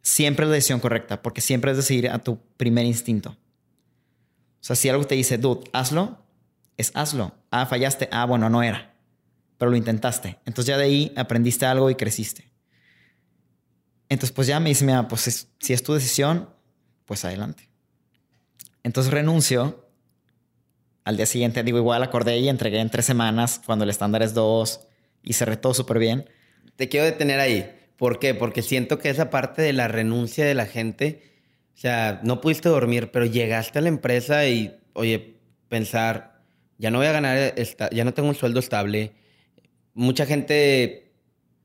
Siempre es la decisión correcta, porque siempre es decidir a tu primer instinto. O sea, si algo te dice, dude, hazlo, es hazlo. Ah, fallaste. Ah, bueno, no era pero lo intentaste. Entonces ya de ahí aprendiste algo y creciste. Entonces pues ya me dice, mira, pues si es tu decisión, pues adelante. Entonces renuncio. Al día siguiente, digo, igual acordé y entregué en tres semanas cuando el estándar es dos y cerré todo súper bien. Te quiero detener ahí. ¿Por qué? Porque siento que esa parte de la renuncia de la gente, o sea, no pudiste dormir, pero llegaste a la empresa y, oye, pensar, ya no voy a ganar, ya no tengo un sueldo estable, mucha gente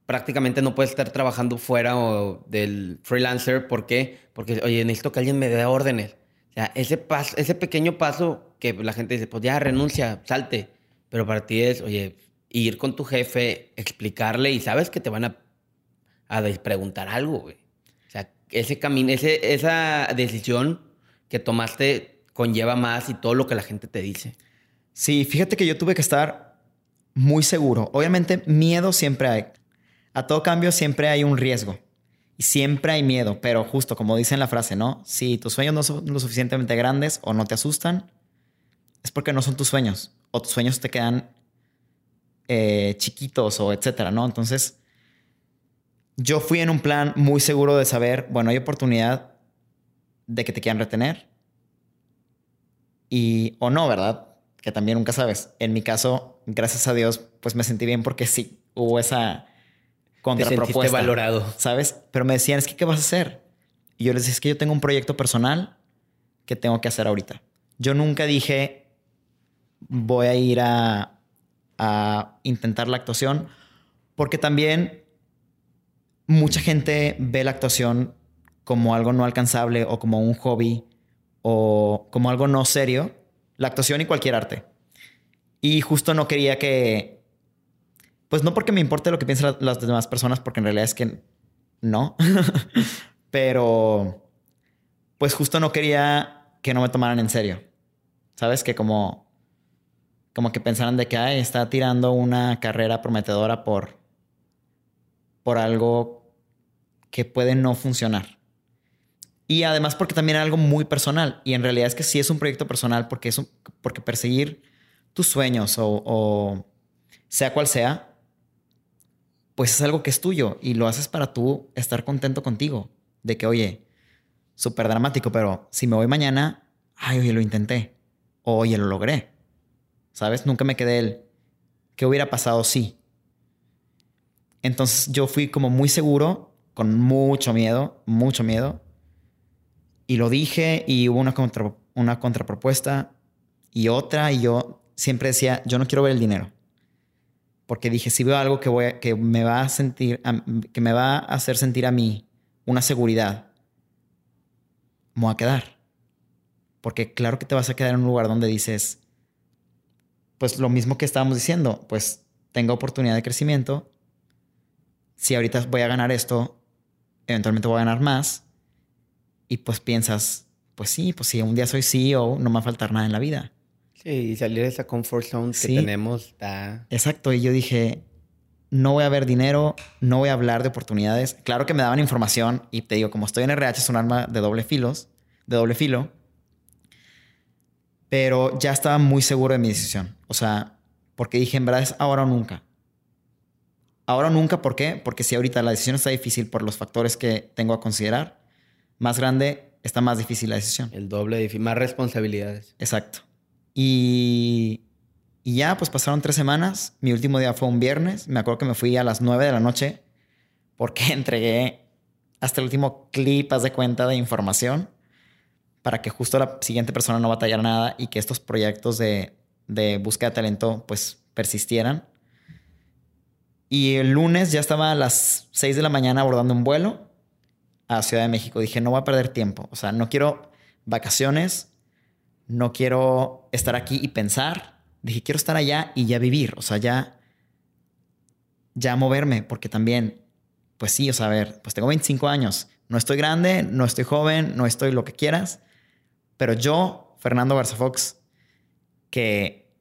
prácticamente no puede estar trabajando fuera o del freelancer. ¿Por qué? Porque, oye, necesito que alguien me dé órdenes. O sea, ese, paso, ese pequeño paso que la gente dice, pues ya renuncia, salte. Pero para ti es, oye, ir con tu jefe, explicarle y sabes que te van a, a preguntar algo, güey. O sea, ese camino, ese, esa decisión que tomaste conlleva más y todo lo que la gente te dice. Sí, fíjate que yo tuve que estar muy seguro. Obviamente, miedo siempre hay. A todo cambio siempre hay un riesgo. Y siempre hay miedo, pero justo como dice en la frase, ¿no? Si tus sueños no son lo suficientemente grandes o no te asustan, es porque no son tus sueños. O tus sueños te quedan eh, chiquitos o etcétera, ¿no? Entonces, yo fui en un plan muy seguro de saber, bueno, hay oportunidad de que te quieran retener. Y, o no, ¿verdad? Que también nunca sabes. En mi caso, gracias a Dios, pues me sentí bien porque sí, hubo esa contrapropuesta. Te valorado. ¿Sabes? Pero me decían, es que, ¿qué vas a hacer? Y yo les decía, es que yo tengo un proyecto personal que tengo que hacer ahorita. Yo nunca dije, voy a ir a, a intentar la actuación, porque también mucha gente ve la actuación como algo no alcanzable o como un hobby o como algo no serio, la actuación y cualquier arte. Y justo no quería que, pues no porque me importe lo que piensen las demás personas, porque en realidad es que no, pero pues justo no quería que no me tomaran en serio. ¿Sabes? Que como, como que pensaran de que Ay, está tirando una carrera prometedora por, por algo que puede no funcionar. Y además porque también era algo muy personal. Y en realidad es que sí es un proyecto personal porque, es porque perseguir tus sueños o, sea cual sea, pues es algo que es tuyo y lo haces para tú estar contento contigo. De que, oye, súper dramático, pero si me voy mañana, ay, oye, lo intenté. O, oye, lo logré. ¿Sabes? Nunca me quedé el, ¿qué hubiera pasado si? Entonces yo fui como muy seguro, con mucho miedo, mucho miedo y lo dije y hubo una, contrapropuesta y otra y yo siempre decía, yo no quiero ver el dinero. Porque dije, si veo algo que, que, me va a sentir, que me va a hacer sentir a mí una seguridad, me voy a quedar. Porque claro que te vas a quedar en un lugar donde dices, pues lo mismo que estábamos diciendo, pues tengo oportunidad de crecimiento. Si ahorita voy a ganar esto, eventualmente voy a ganar más y pues piensas, pues sí, pues si un día soy CEO, no me va a faltar nada en la vida. Sí, y salir de esa comfort zone que tenemos está... Exacto, y yo dije, no voy a ver dinero, no voy a hablar de oportunidades. Claro que me daban información y te digo, como estoy en RH es un arma de doble filos, de doble filo, pero ya estaba muy seguro de mi decisión. O sea, porque dije, en verdad es ahora o nunca. Ahora o nunca, ¿por qué? Porque si ahorita la decisión está difícil por los factores que tengo a considerar, más grande, está más difícil la decisión. El doble, más responsabilidades. Exacto. Y, y ya, pues pasaron tres semanas. Mi último día fue un viernes. Me acuerdo que me fui a las nueve de la noche porque entregué hasta el último clip, haz de cuenta, de información para que justo la siguiente persona no batallara nada y que estos proyectos de, de búsqueda de talento pues persistieran. Y el lunes ya estaba a las seis de la mañana abordando un vuelo a Ciudad de México. Dije, no voy a perder tiempo. O sea, no quiero vacaciones, no quiero estar aquí y pensar. Dije, quiero estar allá y ya vivir. O sea, ya, ya moverme, porque también, pues sí, o sea, a ver, pues tengo 25 años. No estoy grande, no estoy joven, no estoy lo que quieras. Pero yo, Fernando Garza Fox, que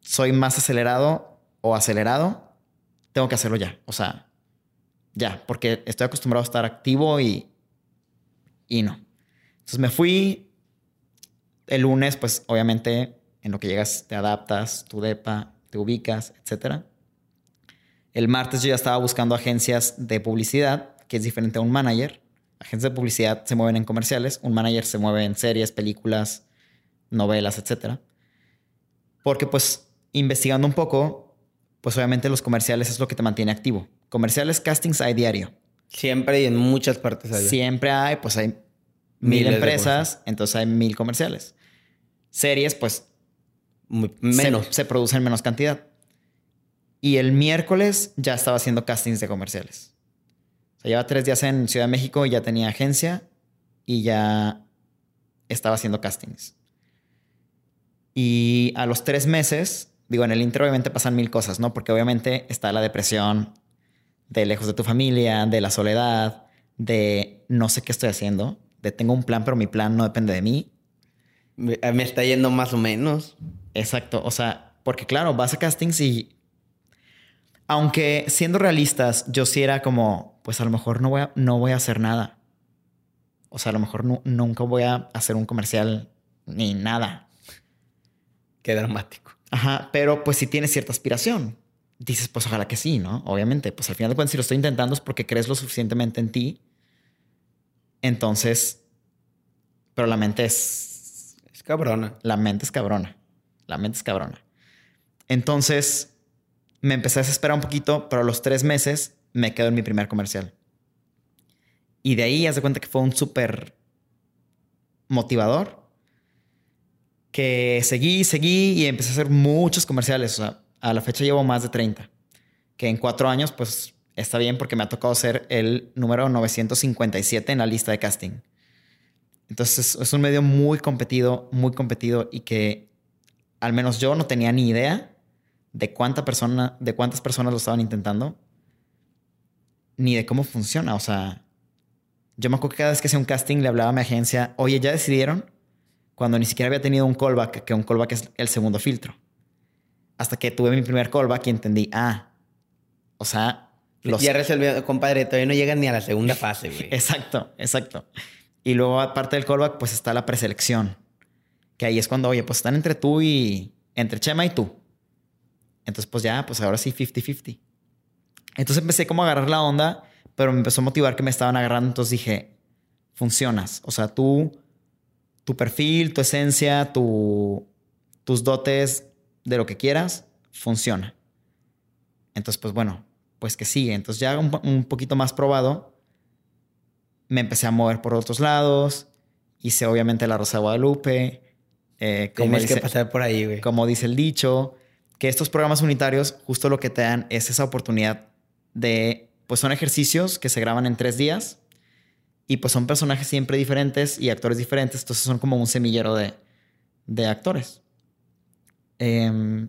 soy más acelerado o acelerado, tengo que hacerlo ya. O sea, ya, porque estoy acostumbrado a estar activo y, y no. Entonces me fui el lunes, pues obviamente en lo que llegas te adaptas, tu depa, te ubicas, etc. El martes yo ya estaba buscando agencias de publicidad, que es diferente a un manager. Agencias de publicidad se mueven en comerciales, un manager se mueve en series, películas, novelas, etc. Porque pues investigando un poco, pues obviamente los comerciales es lo que te mantiene activo. Comerciales, castings hay diario. Siempre y en muchas partes hay. Siempre hay, pues hay mil empresas, entonces hay mil comerciales. Series, pues menos. Se, producen menos cantidad. Y el miércoles ya estaba haciendo castings de comerciales. O sea, lleva tres días en Ciudad de México y ya tenía agencia y ya estaba haciendo castings. Y a los tres meses, digo, en el intro obviamente pasan mil cosas, ¿no? Porque obviamente está la depresión, de lejos de tu familia, de la soledad, de no sé qué estoy haciendo, de tengo un plan, pero mi plan no depende de mí. Me, me está yendo más o menos. Exacto, o sea, porque claro, vas a castings y aunque siendo realistas, yo sí era como, pues a lo mejor no voy a, no voy a hacer nada. O sea, a lo mejor nunca voy a hacer un comercial ni nada. Qué dramático. Ajá, pero pues si tienes cierta aspiración. Dices, pues ojalá que sí, ¿no? Obviamente, pues al final de cuentas, si lo estoy intentando es porque crees lo suficientemente en ti. Entonces, pero la mente es... Es cabrona. La mente es cabrona. La mente es cabrona. Entonces, me empecé a desesperar un poquito, pero a los tres meses me quedo en mi primer comercial. Y de ahí, haz de cuenta que fue un súper motivador. Que seguí, seguí y empecé a hacer muchos comerciales. A la fecha llevo más de 30. Que en cuatro años, pues está bien porque me ha tocado ser el número 957 en la lista de casting. Entonces es un medio muy competido, muy competido y que al menos yo no tenía ni idea de, cuánta persona, de cuántas personas lo estaban intentando, ni de cómo funciona. O sea, yo me acuerdo que cada vez que hacía un casting le hablaba a mi agencia, oye, ¿ya decidieron? Cuando ni siquiera había tenido un callback, que un callback es el segundo filtro. Hasta que tuve mi primer callback y entendí, ah, o sea... Los... Ya resolvió, compadre, todavía no llegan ni a la segunda fase, güey. exacto, exacto. Y luego, aparte del callback, pues está la preselección. Que ahí es cuando, oye, pues están entre tú y... Entre Chema y tú. Entonces, pues ya, pues ahora sí, 50-50. Entonces empecé como a agarrar la onda, pero me empezó a motivar que me estaban agarrando. Entonces dije, funcionas. O sea, tú, tu perfil, tu esencia, tu, tus dotes de lo que quieras, funciona. Entonces, pues bueno, pues que sigue. Entonces ya un, poquito más probado, me empecé a mover por otros lados. Hice obviamente la Rosa de Guadalupe. Eh, como que pasar por ahí, güey. Como dice el dicho que estos programas unitarios justo lo que te dan es esa oportunidad de, pues son ejercicios que se graban en tres días y pues son personajes siempre diferentes y actores diferentes, entonces son como un semillero de, de actores. Em,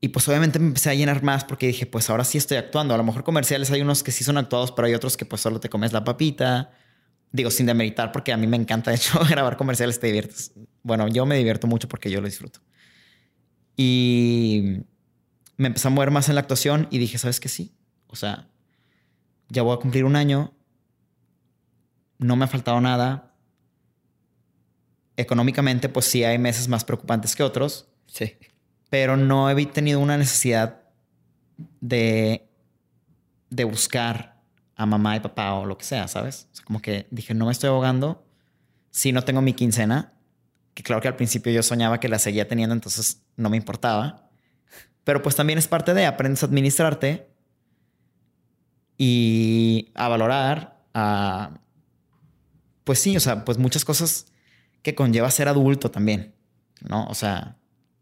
y pues obviamente me empecé a llenar más porque dije, pues ahora sí estoy actuando. A lo mejor comerciales hay unos que sí son actuados, pero hay otros que pues solo te comes la papita. Digo, sin demeritar, porque a mí me encanta, de hecho, grabar comerciales, te diviertes. Bueno, yo me divierto mucho porque yo lo disfruto. Y me empecé a mover más en la actuación y dije, ¿sabes qué? Sí. O sea, ya voy a cumplir un año. No me ha faltado nada. Económicamente, pues sí hay meses más preocupantes que otros. Sí. Pero no he tenido una necesidad de, de buscar a mamá y papá o lo que sea, ¿sabes? O sea, como que dije, no me estoy ahogando. Si no tengo mi quincena, que claro que al principio yo soñaba que la seguía teniendo, entonces no me importaba. Pero pues también es parte de aprendes a administrarte y a valorar, a... Pues sí, o sea, pues muchas cosas que conlleva ser adulto también, ¿no? O sea...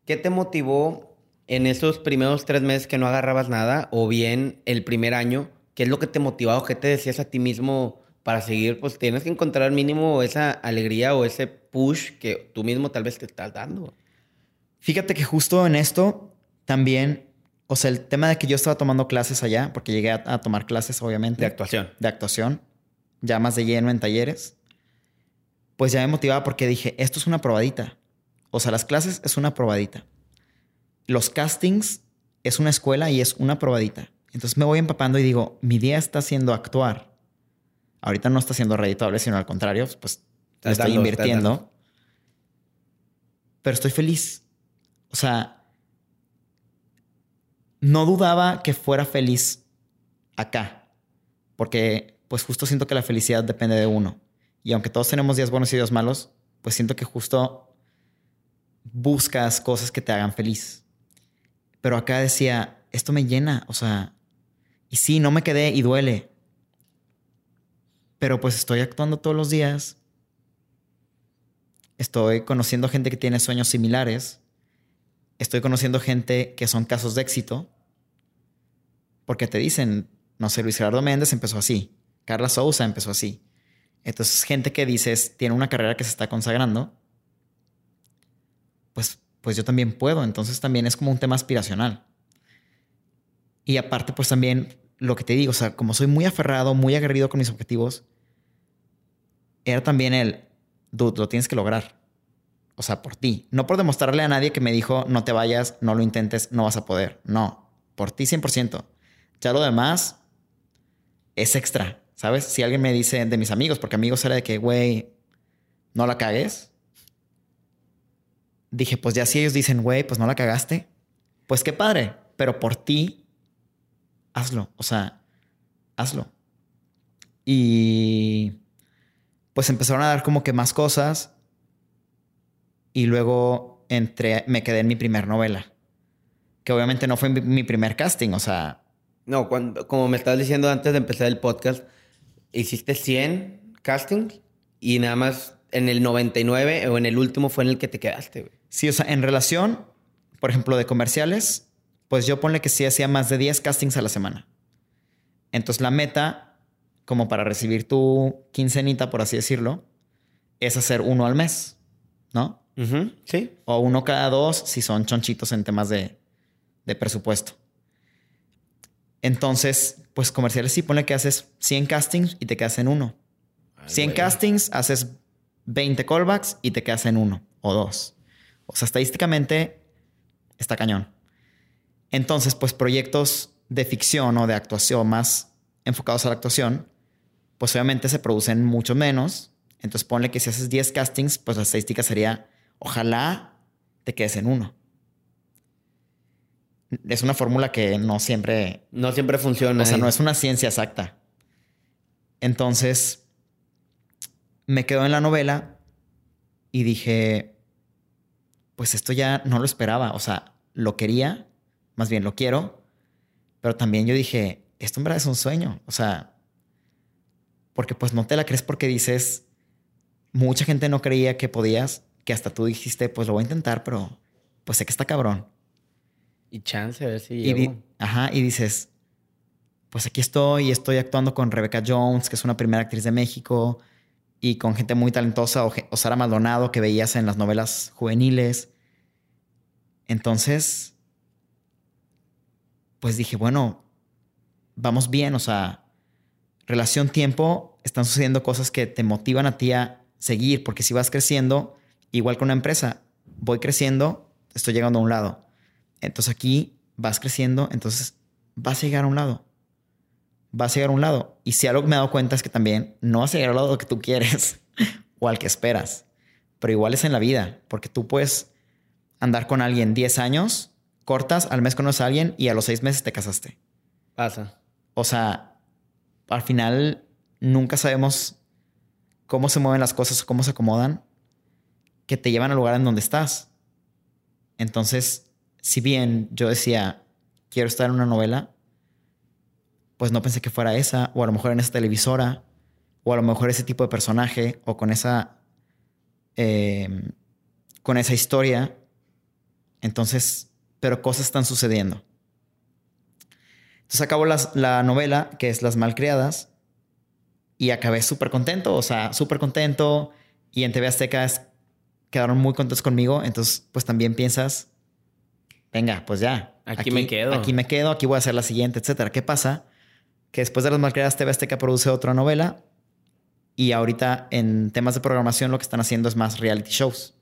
¿Qué te motivó en esos primeros tres meses que no agarrabas nada o bien el primer año? ¿Qué es lo que te motivaba? ¿Qué te decías a ti mismo? para seguir, pues tienes que encontrar mínimo esa alegría o ese push que tú mismo tal vez te estás dando. Fíjate que justo en esto también, o sea, el tema de que yo estaba tomando clases allá, porque llegué a, tomar clases, obviamente. De actuación. De actuación, ya más de lleno en talleres, pues ya me motivaba porque dije, esto es una probadita. O sea, las clases es una probadita. Los castings es una escuela y es una probadita. Entonces me voy empapando y digo, mi día está siendo actuar ahorita no está siendo reditable, sino al contrario, pues estoy invirtiendo. Pero estoy feliz. O sea, no dudaba que fuera feliz acá, porque pues justo siento que la felicidad depende de uno. Y aunque todos tenemos días buenos y días malos, pues siento que justo buscas cosas que te hagan feliz. Pero acá decía, esto me llena, o sea, y sí, no me quedé y duele, pero pues estoy actuando todos los días. Estoy conociendo gente que tiene sueños similares. Estoy conociendo gente que son casos de éxito. Porque te dicen, no sé, Luis Gerardo Méndez empezó así. Carla Sousa empezó así. Entonces, gente que dices, tiene una carrera que se está consagrando. Pues, pues yo también puedo. Entonces también es como un tema aspiracional. Y aparte, pues también lo que te digo, o sea, como soy muy aferrado, muy aguerrido con mis objetivos, era también el, dude, lo tienes que lograr. O sea, por ti. No por demostrarle a nadie que me dijo, no te vayas, no lo intentes, no vas a poder. No, por ti 100%. Ya lo demás es extra, ¿sabes? Si alguien me dice de mis amigos, porque amigos era de que, güey, no la cagues. Dije, pues ya si ellos dicen, güey, pues no la cagaste, pues qué padre, pero por ti, hazlo, o sea, hazlo. Y pues empezaron a dar como que más cosas y luego entré, me quedé en mi primer novela, que obviamente no fue mi primer casting, o sea... No, cuando, como me estabas diciendo antes de empezar el podcast, hiciste 100 castings y nada más en el 99 o en el último fue en el que te quedaste. Sí, o sea, en relación, por ejemplo, de comerciales, pues yo ponle que sí hacía más de 10 castings a la semana. Entonces la meta, como para recibir tu quincenita, por así decirlo, es hacer uno al mes, ¿no? Sí. O uno cada dos si son chonchitos en temas de, de presupuesto. Entonces, pues comerciales sí, ponle que haces 100 castings y te quedas en uno. 100 castings, haces 20 callbacks y te quedas en uno o dos. O sea, estadísticamente está cañón. Entonces, pues proyectos de ficción o de actuación más enfocados a la actuación, pues obviamente se producen mucho menos. Entonces ponle que si haces 10 castings, pues la estadística sería, ojalá te quedes en uno. Es una fórmula que no siempre... No siempre funciona. O sea, no es una ciencia exacta. Entonces, me quedo en la novela y dije, pues esto ya no lo esperaba. O sea, lo quería, más bien lo quiero, pero también yo dije, esto en verdad es un sueño. O sea, porque pues no te la crees porque dices, mucha gente no creía que podías, que hasta tú dijiste, pues lo voy a intentar, pero pues sé que está cabrón. Y chance, a ver si y Ajá, y dices, pues aquí estoy y estoy actuando con Rebecca Jones, que es una primera actriz de México y con gente muy talentosa, o, Sara Maldonado que veías en las novelas juveniles. Entonces, pues dije, bueno, vamos bien, o sea, relación tiempo, están sucediendo cosas que te motivan a ti a seguir, porque si vas creciendo, igual que una empresa, voy creciendo, estoy llegando a un lado. Entonces aquí vas creciendo, entonces vas a llegar a un lado vas a llegar a un lado. Y si algo que me he dado cuenta es que también no vas a llegar al lado que tú quieres o al que esperas. Pero igual es en la vida, porque tú puedes andar con alguien 10 años, cortas, al mes conoces a alguien y a los 6 meses te casaste. Pasa. O sea, al final nunca sabemos cómo se mueven las cosas o cómo se acomodan que te llevan al lugar en donde estás. Entonces, si bien yo decía, quiero estar en una novela, pues no pensé que fuera esa, o a lo mejor en esa televisora, o a lo mejor ese tipo de personaje, o con esa, em, con esa historia. Entonces, pero cosas están sucediendo. Entonces acabó la novela, que es Las Malcriadas, y acabé súper contento, o sea, súper contento. Y en TV Azteca quedaron muy contentos conmigo. Entonces, pues también piensas, venga, pues ya. Aquí, me quedo. Aquí me quedo, aquí voy a hacer la siguiente, etcétera. ¿Qué pasa? que después de las malcriadas TV Azteca produce otra novela y ahorita en temas de programación lo que están haciendo es más reality shows.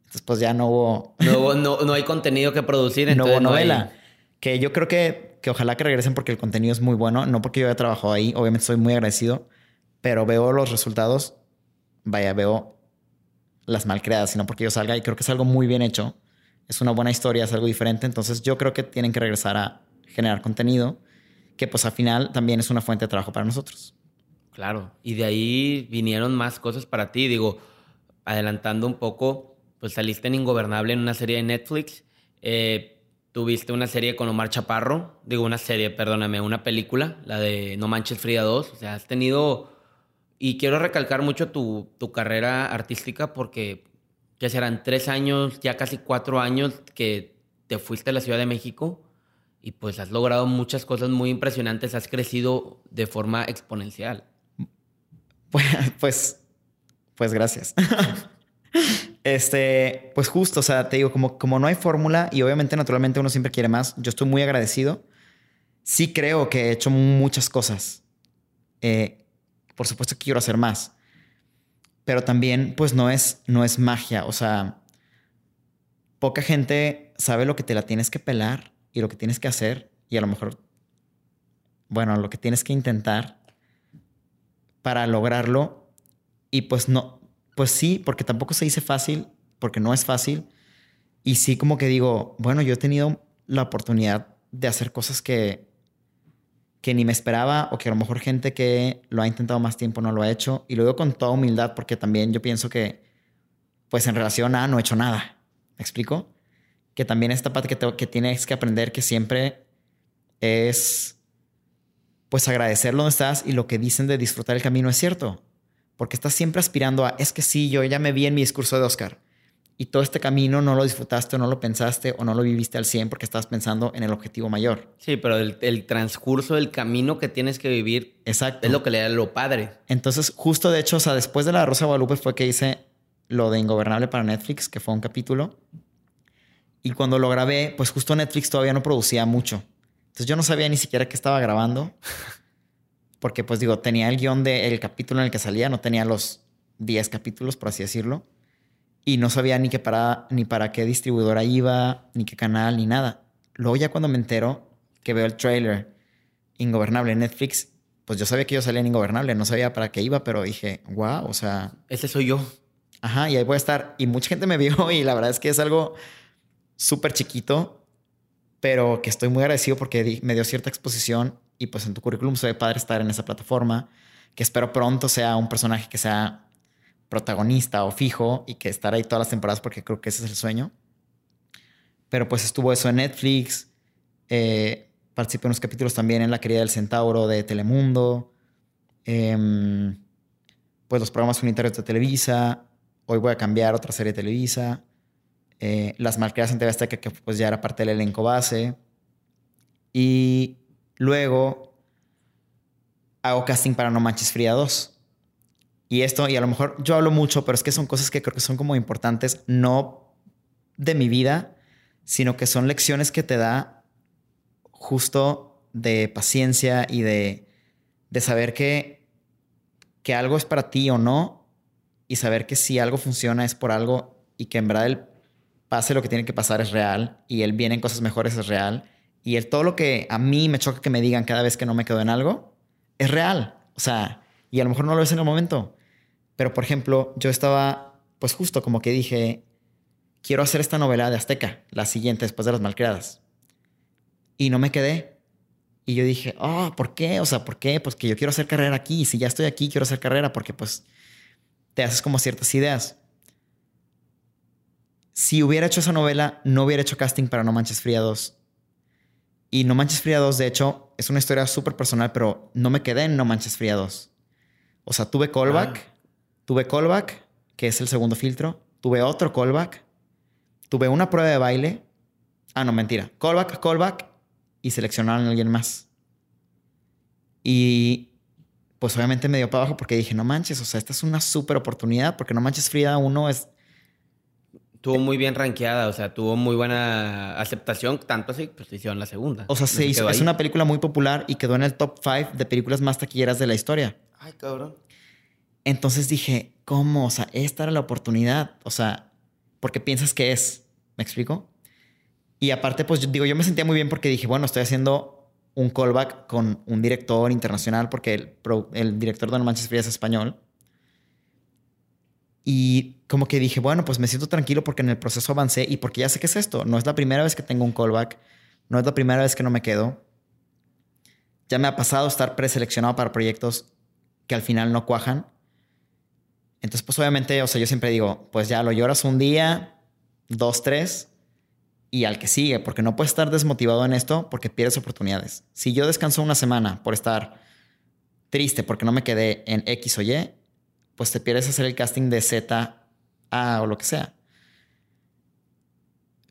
Entonces pues ya no hubo... No, no, no hay contenido que producir. No hubo novela. Que yo creo que, que ojalá que regresen porque el contenido es muy bueno. No porque yo haya trabajado ahí. Obviamente soy muy agradecido. Pero veo los resultados. Vaya, veo las malcriadas. Sino porque yo salga y creo que es algo muy bien hecho. Es una buena historia, es algo diferente. Entonces yo creo que tienen que regresar a generar contenido que pues al final también es una fuente de trabajo para nosotros. Claro, y de ahí vinieron más cosas para ti. Digo, adelantando un poco, pues saliste en Ingobernable en una serie de Netflix. Eh, tuviste una serie con Omar Chaparro. Digo, una serie, perdóname, una película, la de No Manches Frida 2. O sea, has tenido... Y quiero recalcar mucho tu, tu carrera artística porque ya serán tres años, ya casi cuatro años que te fuiste a la Ciudad de México y pues has logrado muchas cosas muy impresionantes, has crecido de forma exponencial. Pues, pues, pues gracias. este, pues justo, o sea, te digo, como, como no hay fórmula y obviamente naturalmente uno siempre quiere más, yo estoy muy agradecido. sí creo que he hecho muchas cosas. Eh, por supuesto que quiero hacer más. Pero también, pues no es, no es magia. O sea, poca gente sabe lo que te la tienes que pelar y lo que tienes que hacer. Y a lo mejor, bueno, lo que tienes que intentar para lograrlo. Y pues no, pues sí, porque tampoco se dice fácil, porque no es fácil. Y sí como que digo, bueno, yo he tenido la oportunidad de hacer cosas que, que ni me esperaba o que a lo mejor gente que lo ha intentado más tiempo no lo ha hecho. Y lo digo con toda humildad porque también yo pienso que, pues en relación a no he hecho nada. ¿Me explico? Que también esta parte que, tienes que aprender que siempre es, pues agradecer donde estás y lo que dicen de disfrutar el camino es cierto. Porque estás siempre aspirando a, es que sí, yo ya me vi en mi discurso de Oscar y todo este camino no lo disfrutaste o no lo pensaste o no lo viviste al 100 porque estabas pensando en el objetivo mayor. Sí, pero el, transcurso del camino que tienes que vivir Exacto. es lo que le da lo padre. Entonces, justo de hecho, o sea, después de La Rosa de Guadalupe fue que hice lo de Ingobernable para Netflix, que fue un capítulo. Y cuando lo grabé, pues justo Netflix todavía no producía mucho. Entonces yo no sabía ni siquiera qué estaba grabando. Porque pues digo, tenía el guion del capítulo en el que salía, no tenía los 10 capítulos, por así decirlo y no sabía ni, qué para, ni para qué distribuidora iba, ni qué canal, ni nada. Luego ya cuando me entero que veo el trailer Ingobernable en Netflix, pues yo sabía que yo salía en Ingobernable, no sabía para qué iba, pero dije, wow, o sea... Ese soy yo. Ajá, y ahí voy a estar. Y mucha gente me vio y la verdad es que es algo súper chiquito, pero que estoy muy agradecido porque me dio cierta exposición y pues en tu currículum se ve padre estar en esa plataforma, que espero pronto sea un personaje que sea protagonista o fijo y que estar ahí todas las temporadas porque creo que ese es el sueño. Pero pues estuvo eso en Netflix. Eh, participé en unos capítulos también en La Querida del Centauro de Telemundo. Em, pues los programas unitarios de Televisa. Hoy voy a cambiar otra serie de Televisa. Eh, las Malcriadas en TV Azteca, que pues ya era parte del elenco base. Y luego hago casting para No Manches Fría 2. Y esto, y a lo mejor yo hablo mucho, pero es que son cosas que creo que son como importantes, no de mi vida, sino que son lecciones que te da justo de paciencia y de, de saber que, que algo es para ti o no, y saber que si algo funciona es por algo y que en verdad el pase lo que tiene que pasar es real y el viene en cosas mejores es real y el todo lo que a mí me choca que me digan cada vez que no me quedo en algo es real. O sea, y a lo mejor no lo ves en el momento, pero, por ejemplo, yo estaba, pues justo como que dije, quiero hacer esta novela de Azteca, la siguiente después de Las Malcriadas. Y no me quedé. Y yo dije, oh, ¿por qué? O sea, ¿por qué? Pues que yo quiero hacer carrera aquí. Y si ya estoy aquí, quiero hacer carrera porque pues te haces como ciertas ideas. Si hubiera hecho esa novela, no hubiera hecho casting para No Manches Fría 2. Y No Manches Fría 2, de hecho, es una historia súper personal, pero no me quedé en No Manches Fría 2. O sea, tuve callback. Ah. Tuve callback, que es el segundo filtro. Tuve otro callback. Tuve una prueba de baile. Ah, no, mentira. Callback, callback. Y seleccionaron a alguien más. Y pues obviamente me dio para abajo porque dije, no manches, o sea, esta es una súper oportunidad porque no manches Frida uno es... Tuvo muy bien rankeada, o sea, tuvo muy buena aceptación, tanto así, pues hicieron la segunda. O sea, se hizo, es una película muy popular y quedó en el top 5 de películas más taquilleras de la historia. Ay, cabrón. Entonces dije, ¿cómo? O sea, esta era la oportunidad. O sea, porque piensas que es. ¿Me explico? Y aparte, pues digo, yo me sentía muy bien porque dije, bueno, estoy haciendo un callback con un director internacional porque el, el director de No Manches Frías es español. Y como que dije, bueno, pues me siento tranquilo porque en el proceso avancé y porque ya sé qué es esto. No es la primera vez que tengo un callback. No es la primera vez que no me quedo. Ya me ha pasado estar preseleccionado para proyectos que al final no cuajan entonces, pues obviamente, o sea, yo siempre digo, pues ya lo lloras un día, dos, tres, y al que sigue, porque no puedes estar desmotivado en esto porque pierdes oportunidades. Si yo descanso una semana por estar triste porque no me quedé en X o Y, pues te pierdes hacer el casting de Z, A o lo que sea.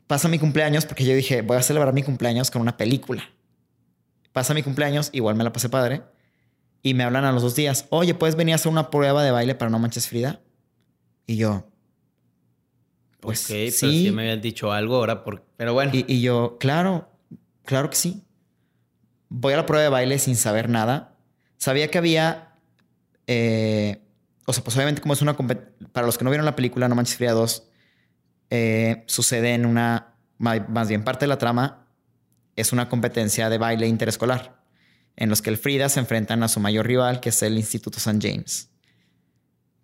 Pasa mi cumpleaños porque yo dije, voy a celebrar mi cumpleaños con una película. Pasa mi cumpleaños, igual me la pasé padre y me hablan a los dos días, oye, ¿puedes venir a hacer una prueba de baile para No Manches Frida? Y yo, pues sí. pero me habían dicho algo ahora, por... pero bueno. Y, yo, claro, claro que sí. voy a la prueba de baile sin saber nada. Sabía que había, eh, o sea, pues obviamente como es una para los que no vieron la película No Manches Fría 2, eh, sucede en una, más bien parte de la trama, es una competencia de baile interescolar, en los que el Frida se enfrentan a su mayor rival, que es el Instituto St. James,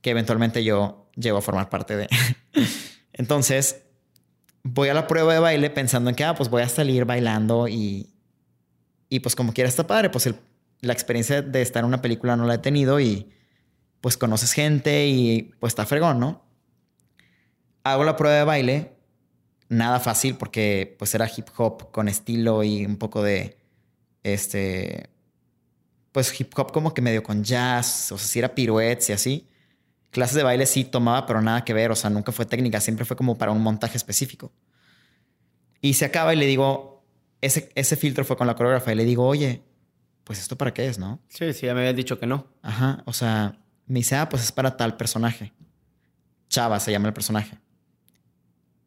que eventualmente yo llego a formar parte de. Entonces, voy a la prueba de baile pensando en que, ah, pues voy a salir bailando y, y pues como quiera está padre, pues la experiencia de estar en una película no la he tenido y pues conoces gente y pues está fregón, ¿no? Hago la prueba de baile, nada fácil porque pues era hip hop con estilo y un poco de, este, pues hip hop como que medio con jazz, o sea, si era piruetes y así. Clases de baile sí tomaba, pero nada que ver, o sea, nunca fue técnica, siempre fue como para un montaje específico. Y se acaba y le digo, ese, ese filtro fue con la coreógrafa y le digo, oye, pues esto para qué es, ¿no? Sí, sí, ya me habías dicho que no. Ajá, o sea, me dice, ah, pues es para tal personaje. Chava se llama el personaje.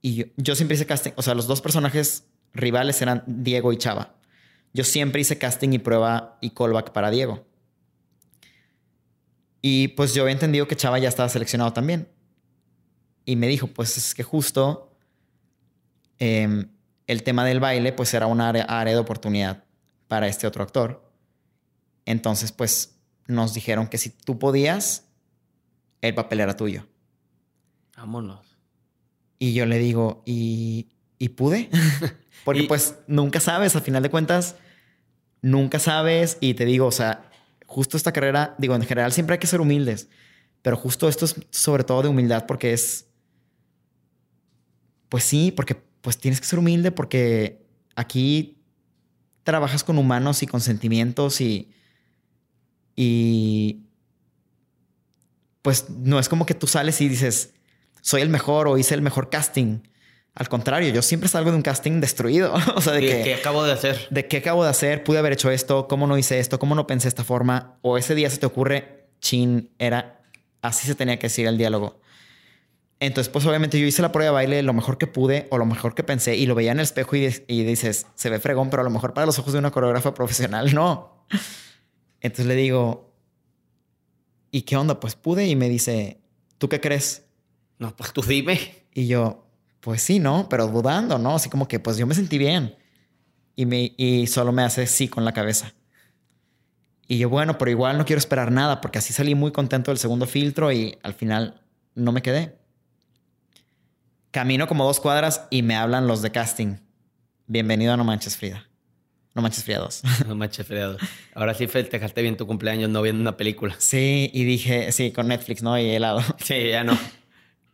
Y yo, yo siempre hice casting, o sea, los dos personajes rivales eran Diego y Chava. Yo siempre hice casting y prueba y callback para Diego. Y pues yo había entendido que Chava ya estaba seleccionado también. Y me dijo, pues es que justo em, el tema del baile pues era una área, área, de oportunidad para este otro actor. Entonces pues nos dijeron que si tú podías, el papel era tuyo. Vámonos. Y yo le digo, ¿y, y pude? Porque pues nunca sabes, a final de cuentas, nunca sabes y te digo, o sea, justo esta carrera, digo, en general siempre hay que ser humildes, pero justo esto es sobre todo de humildad porque es, pues sí, porque pues tienes que ser humilde porque aquí trabajas con humanos y con sentimientos y, y pues no es como que tú sales y dices, soy el mejor o hice el mejor casting. Al contrario, yo siempre salgo de un casting destruido. o sea, de que, ¿Qué acabo de hacer? De qué acabo de hacer, pude haber hecho esto, cómo no hice esto, cómo no pensé esta forma. O ese día se te ocurre, chin, era así se tenía que decir el diálogo. Entonces, pues obviamente yo hice la prueba de baile lo mejor que pude o lo mejor que pensé y lo veía en el espejo y, y dices, se ve fregón, pero a lo mejor para los ojos de una coreógrafa profesional no. Entonces le digo, ¿y qué onda? Pues pude y me dice, ¿tú qué crees? No, pues tú dime. Y yo, pues sí, ¿no? Pero dudando, ¿no? Así como que pues yo me sentí bien. Y, me, y solo me hace sí con la cabeza. Y yo, bueno, pero igual no quiero esperar nada porque así salí muy contento del segundo filtro y al final no me quedé. Camino como dos cuadras y me hablan los de casting. Bienvenido a No Manches Frida. No Manches Frida 2. No Manches Frida 2. Ahora sí festejaste bien tu cumpleaños no viendo una película. Sí, y dije, sí, con Netflix, ¿no? Y helado. Sí, ya no.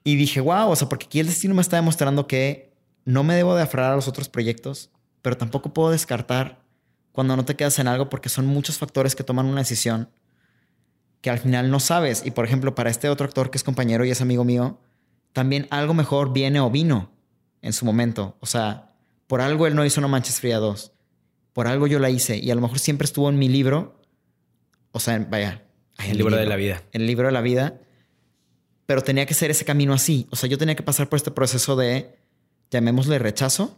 Y dije, wow, o sea, porque aquí el destino me está demostrando que no me debo de aferrar a los otros proyectos, pero tampoco puedo descartar cuando no te quedas en algo porque son muchos factores que toman una decisión que al final no sabes. Y por ejemplo, para este otro actor que es compañero y es amigo mío, también algo mejor viene o vino en su momento. O sea, por algo él no hizo No Manches Fría 2. Por algo yo la hice. Y a lo mejor siempre estuvo en mi libro. O sea, vaya. En el libro de la vida. En el libro de la vida pero tenía que ser ese camino así. O sea, yo tenía que pasar por este proceso de, llamémosle rechazo,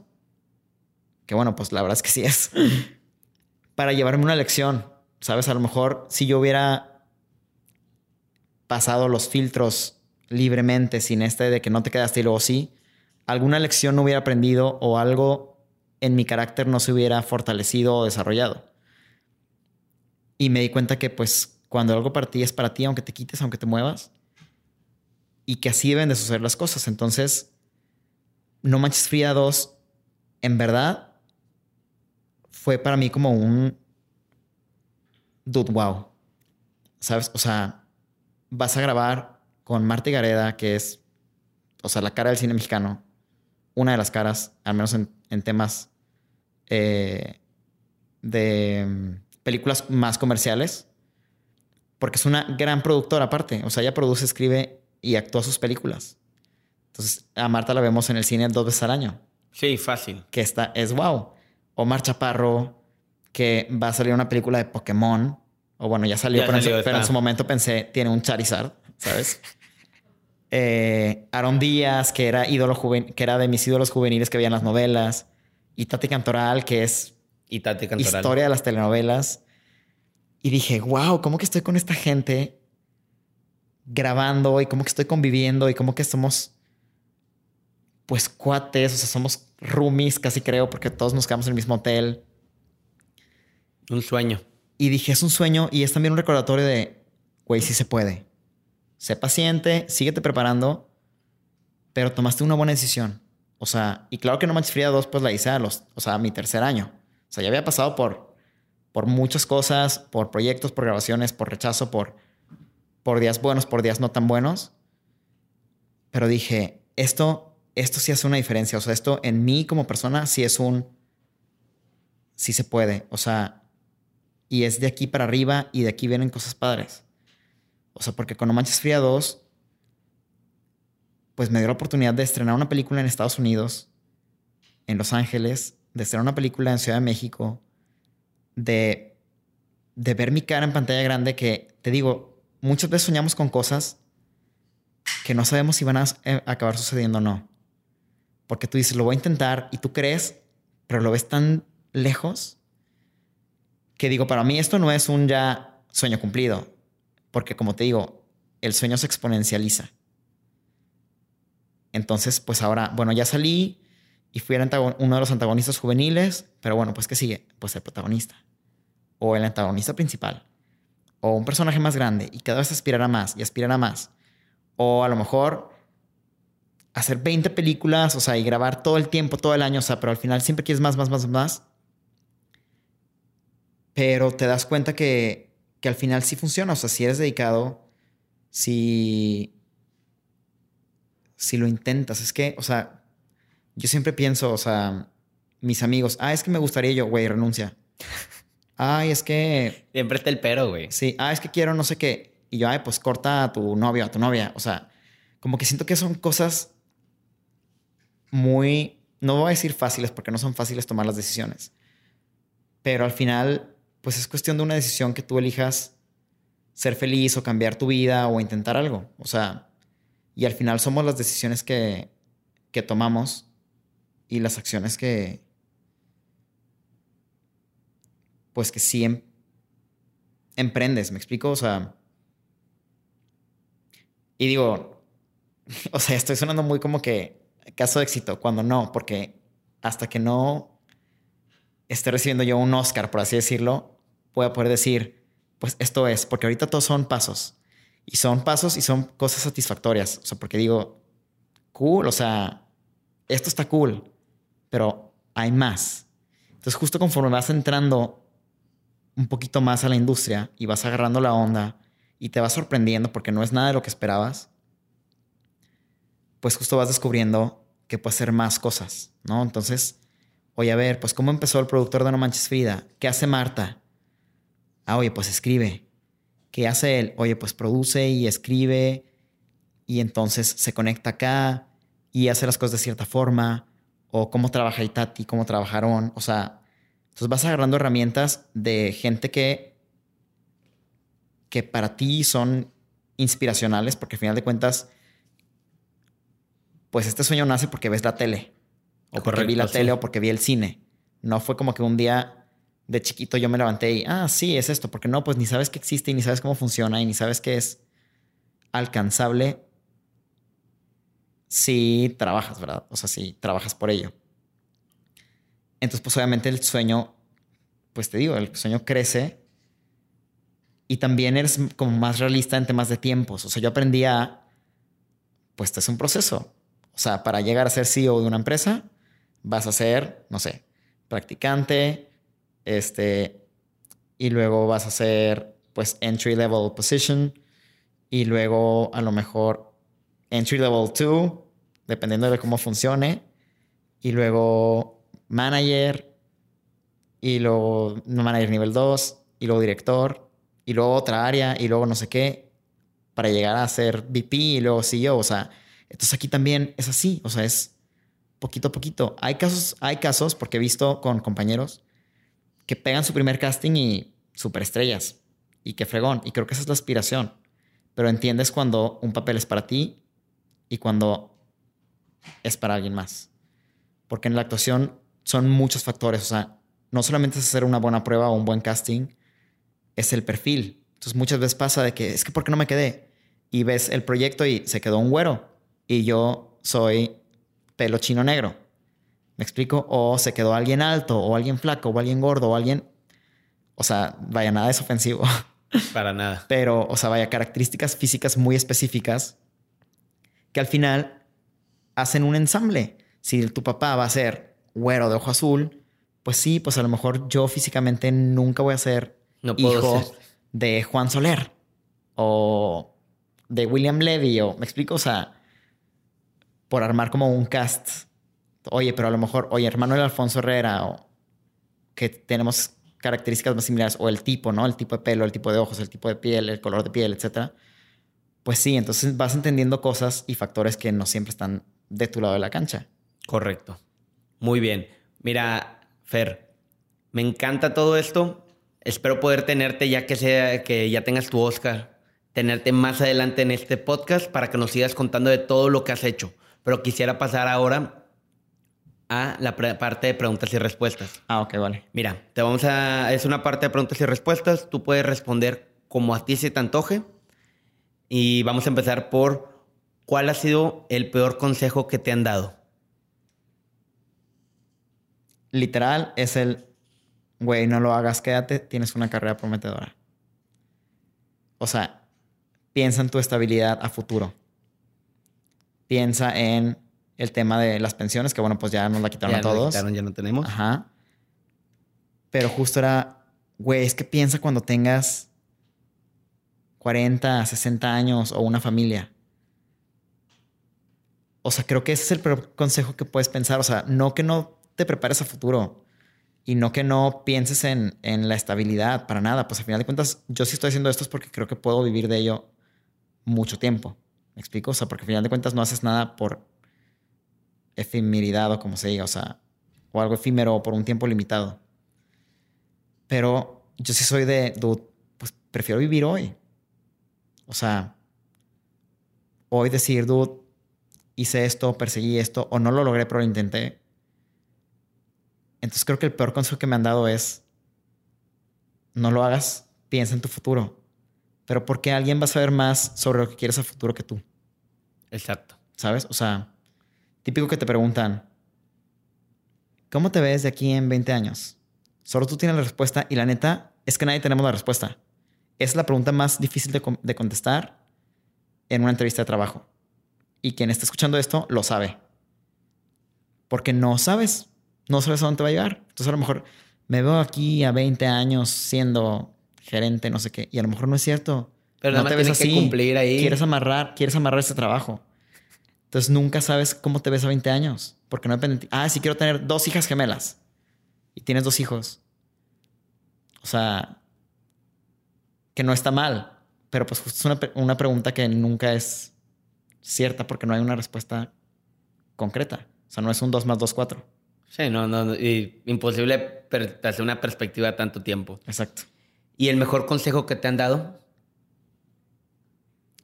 que bueno, pues la verdad es que sí es, para llevarme una lección. Sabes, a lo mejor si yo hubiera pasado los filtros libremente, sin este de que no te quedaste y luego sí, alguna lección no hubiera aprendido o algo en mi carácter no se hubiera fortalecido o desarrollado. Y me di cuenta que pues cuando algo para ti es para ti, aunque te quites, aunque te muevas, y que así deben de suceder las cosas. Entonces, No Manches Fría 2, en verdad, fue para mí como un dude, wow. ¿Sabes? O sea, vas a grabar con Marta Gareda, que es, o sea, la cara del cine mexicano, una de las caras, al menos en, temas eh, de mm, películas más comerciales, porque es una gran productora aparte. O sea, ella produce, escribe y actúa sus películas. Entonces, a Marta la vemos en el cine dos veces al año. Sí, fácil. Que está, es wow. Omar Chaparro, que va a salir una película de Pokémon. O bueno, ya salió, pero, en, su, momento pensé, tiene un Charizard, ¿sabes? eh, Aaron Díaz, que era ídolo que era de mis ídolos juveniles que veían las novelas. Y Tati Cantoral, que es Y Tati Cantoral. historia de las telenovelas. Y dije, wow, ¿cómo que estoy con esta gente grabando y cómo que estoy conviviendo y cómo que somos pues cuates, o sea, somos roomies casi creo porque todos nos quedamos en el mismo hotel. Un sueño. Y dije, es un sueño y es también un recordatorio de, güey, sí se puede. Sé paciente, síguete preparando, pero tomaste una buena decisión. O sea, y claro que No Manches Frida 2 pues la hice a los, o sea, a mi tercer año. O sea, ya había pasado por, por muchas cosas, por proyectos, por grabaciones, por rechazo, por, por días buenos, por días no tan buenos. Pero dije, esto, esto sí hace una diferencia. O sea, esto en mí como persona sí es un, sí se puede. O sea, y es de aquí para arriba y de aquí vienen cosas padres. O sea, porque con No Manches Fría 2, pues me dio la oportunidad de estrenar una película en Estados Unidos, en Los Ángeles, de estrenar una película en Ciudad de México, de, de ver mi cara en pantalla grande que, te digo, muchas veces soñamos con cosas que no sabemos si van a eh, acabar sucediendo o no. Porque tú dices, lo voy a intentar y tú crees, pero lo ves tan lejos que digo, para mí esto no es un ya sueño cumplido, porque como te digo, el sueño se exponencializa. Entonces, pues ahora, bueno, ya salí y fui uno de los antagonistas juveniles, pero bueno, pues ¿qué sigue? Pues el protagonista, o el antagonista principal, o un personaje más grande, y cada vez aspirará más y aspirará más. O a lo mejor hacer 20 películas, o sea, y grabar todo el tiempo, todo el año, o sea, pero al final siempre quieres más, más, más, más pero te das cuenta que, que al final sí funciona. O sea, si eres dedicado, si, si lo intentas, es que, o sea, yo siempre pienso, o sea, mis amigos, ah, es que me gustaría yo, güey, renuncia. Ay, es que... Siempre está el pero, güey. Sí, ah, es que quiero no sé qué. Y yo, ay, pues corta a tu novio, a tu novia. O sea, como que siento que son cosas muy, no voy a decir fáciles porque no son fáciles tomar las decisiones. Pero al final pues es cuestión de una decisión que tú elijas ser feliz o cambiar tu vida o intentar algo. O sea, y al final somos las decisiones que, que tomamos y las acciones que, pues que sí em, emprendes, ¿me explico? O sea, y digo, o sea, estoy sonando muy como que caso de éxito, cuando no, porque hasta que no esté recibiendo yo un Oscar, por así decirlo, voy a poder decir, pues esto es, porque ahorita todos son pasos. Y son pasos y son cosas satisfactorias. O sea, porque digo, cool, o sea, esto está cool, pero hay más. Entonces, justo conforme vas entrando un poquito más a la industria y vas agarrando la onda y te vas sorprendiendo porque no es nada de lo que esperabas, pues justo vas descubriendo que puedes hacer más cosas, ¿no? Entonces, Oye, a ver, pues ¿cómo empezó el productor de No Manches Frida? ¿Qué hace Marta? Ah, oye, pues escribe. ¿Qué hace él? Oye, pues produce y escribe y entonces se conecta acá y hace las cosas de cierta forma. O cómo trabaja Itati, cómo trabajaron. O sea, entonces vas agarrando herramientas de gente que, que para ti son inspiracionales porque al final de cuentas, pues este sueño nace porque ves la tele o porque vi la tele o porque vi el cine. No fue como que un día de chiquito yo me levanté y, ah, sí, es esto, porque no, pues ni sabes que existe y ni sabes cómo funciona y ni sabes que es alcanzable si trabajas, ¿verdad? O sea, si trabajas por ello. Entonces, pues obviamente el sueño, pues te digo, el sueño crece y también eres como más realista en temas de tiempos. O sea, yo aprendí a, pues este es un proceso. O sea, para llegar a ser CEO de una empresa, vas a ser, no sé, practicante, este, y luego vas a ser, pues, entry level position, y luego a lo mejor entry level 2, dependiendo de cómo funcione, y luego manager, y luego manager nivel 2, y luego director, y luego otra área, y luego no sé qué, para llegar a ser VP y luego CEO, o sea, entonces aquí también es así, o sea, es poquito a poquito. Hay casos, hay casos, porque he visto con compañeros que pegan su primer casting y superestrellas. Y que fregón. Y creo que esa es la aspiración. Pero entiendes cuando un papel es para ti y cuando es para alguien más. Porque en la actuación son muchos factores. O sea, no solamente es hacer una buena prueba o un buen casting, es el perfil. Entonces muchas veces pasa de que es que ¿por qué no me quedé? Y ves el proyecto y se quedó un güero y yo soy pelo chino negro. ¿Me explico? O se quedó alguien alto o alguien flaco o alguien gordo o alguien... O sea, vaya, nada es ofensivo. Para nada. Pero, o sea, vaya, características físicas muy específicas que al final hacen un ensamble. Si tu papá va a ser güero de ojo azul, pues sí, pues a lo mejor yo físicamente nunca voy a ser hijo de Juan Soler o de William Levy o me explico, o sea, por armar como un cast. Oye, pero a lo mejor, oye, hermano de Alfonso Herrera o que tenemos características más similares o el tipo, ¿no? El tipo de pelo, el tipo de ojos, el tipo de piel, el color de piel, etcétera. Pues sí, entonces vas entendiendo cosas y factores que no siempre están de tu lado de la cancha. Correcto. Muy bien. Mira, Fer, me encanta todo esto. Espero poder tenerte ya que sea que ya tengas tu Oscar, tenerte más adelante en este podcast para que nos sigas contando de todo lo que has hecho. Pero quisiera pasar ahora a la parte de preguntas y respuestas. Ah, ok, vale. Mira, te vamos a es una parte de preguntas y respuestas. Tú puedes responder como a ti se te antoje. Y vamos a empezar por ¿cuál ha sido el peor consejo que te han dado? Literal es el, güey, no lo hagas, quédate, tienes una carrera prometedora. O sea, piensa en tu estabilidad a futuro. Piensa en el tema de las pensiones, que bueno, pues ya nos la quitaron a todos. Ya, ya no tenemos. Ajá. Pero justo era, güey, es que piensa cuando tengas 40, 60 años o una familia. O sea, creo que ese es el peor consejo que puedes pensar. O sea, no que no te prepares a futuro y no que no pienses en, la estabilidad para nada. Pues al final de cuentas, yo sí estoy haciendo esto es porque creo que puedo vivir de ello mucho tiempo. ¿Me explico? O sea, porque al final de cuentas no haces nada por efemeridad o como se diga, o sea, o algo efímero o por un tiempo limitado. Pero yo sí soy de, pues prefiero vivir hoy. O sea, hoy decir, dude, hice esto, perseguí esto, o no lo logré, pero lo intenté. Entonces creo que el peor consejo que me han dado es, no lo hagas, piensa en tu futuro. Pero porque alguien va a saber más sobre lo que quieres a futuro que tú. Exacto. ¿Sabes? O sea, típico que te preguntan, ¿cómo te ves de aquí en 20 años? Solo tú tienes la respuesta y la neta es que nadie tenemos la respuesta. Es la pregunta más difícil de, de contestar en una entrevista de trabajo. Y quien está escuchando esto lo sabe. Porque no sabes no sabes a dónde va a llegar. Entonces a lo mejor me veo aquí a 20 años siendo gerente, no sé qué, y a lo mejor no es cierto. Pero no te ves así. Que cumplir ahí. Quieres amarrar, quieres amarrar ese trabajo. Entonces nunca sabes cómo te ves a 20 años, porque no depende. De Ah, sí quiero tener dos hijas gemelas y tienes dos hijos. O sea, que no está mal, pero pues justo es una, una pregunta que nunca es cierta porque no hay una respuesta concreta. O sea, no es un 2 más 2, 4. Sí, no, no, y imposible hacer una perspectiva tanto tiempo. Exacto. ¿Y el mejor consejo que te han dado?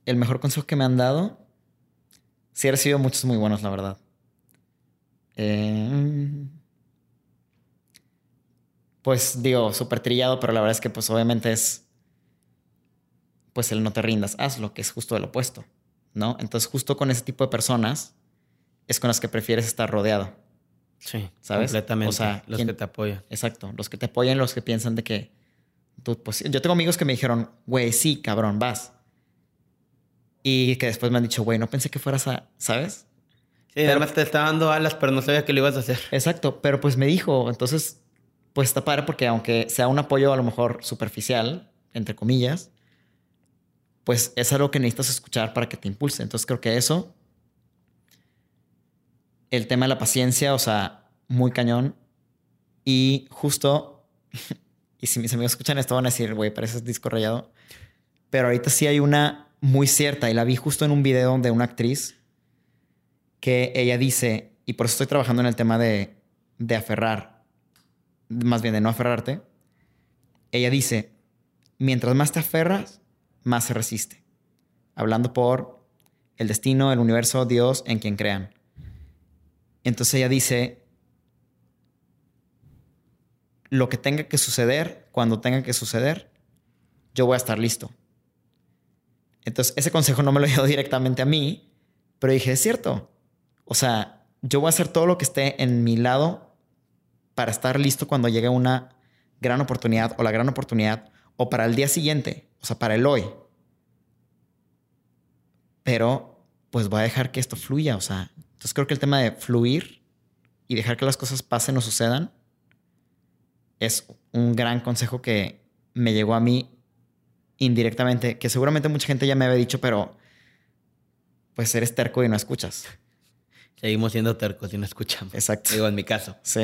El mejor consejo que me han dado, sí he recibido muchos muy buenos, la verdad. Eh, pues digo, súper trillado, pero la verdad es que pues obviamente es, pues el no te rindas, hazlo, que es justo el opuesto, ¿no? Entonces justo con ese tipo de personas es con las que prefieres estar rodeado. Sí, ¿sabes? Completamente. O sea, los que te apoyan. Exacto, los que te apoyan, los que piensan de que tú, pues, yo tengo amigos que me dijeron, güey, sí, cabrón, vas. Y que después me han dicho, güey, no pensé que fueras a, ¿sabes? Sí, además te estaba dando alas, pero no sabía que lo ibas a hacer. Exacto, pero pues me dijo, entonces, pues está padre porque aunque sea un apoyo a lo mejor superficial, entre comillas, pues es algo que necesitas escuchar para que te impulse. Entonces creo que eso el tema de la paciencia, o sea, muy cañón. Y justo, y si mis amigos escuchan esto van a decir, güey, pareces disco rayado. Pero ahorita sí hay una muy cierta y la vi justo en un video de una actriz que ella dice, y por eso estoy trabajando en el tema de, de aferrar, más bien de no aferrarte. Ella dice, mientras más te aferras, más se resiste. Hablando por el destino, el universo, Dios, en quien crean. Entonces ella dice, lo que tenga que suceder, cuando tenga que suceder, yo voy a estar listo. Entonces, ese consejo no me lo dio directamente a mí, pero dije, es cierto. O sea, yo voy a hacer todo lo que esté en mi lado para estar listo cuando llegue una gran oportunidad o la gran oportunidad o para el día siguiente, o sea, para el hoy. Pero pues voy a dejar que esto fluya, o sea, entonces creo que el tema de fluir y dejar que las cosas pasen o sucedan es un gran consejo que me llegó a mí indirectamente, que seguramente mucha gente ya me había dicho, pero pues eres terco y no escuchas. Seguimos siendo tercos y no escuchamos. Exacto. Digo, en mi caso. Sí.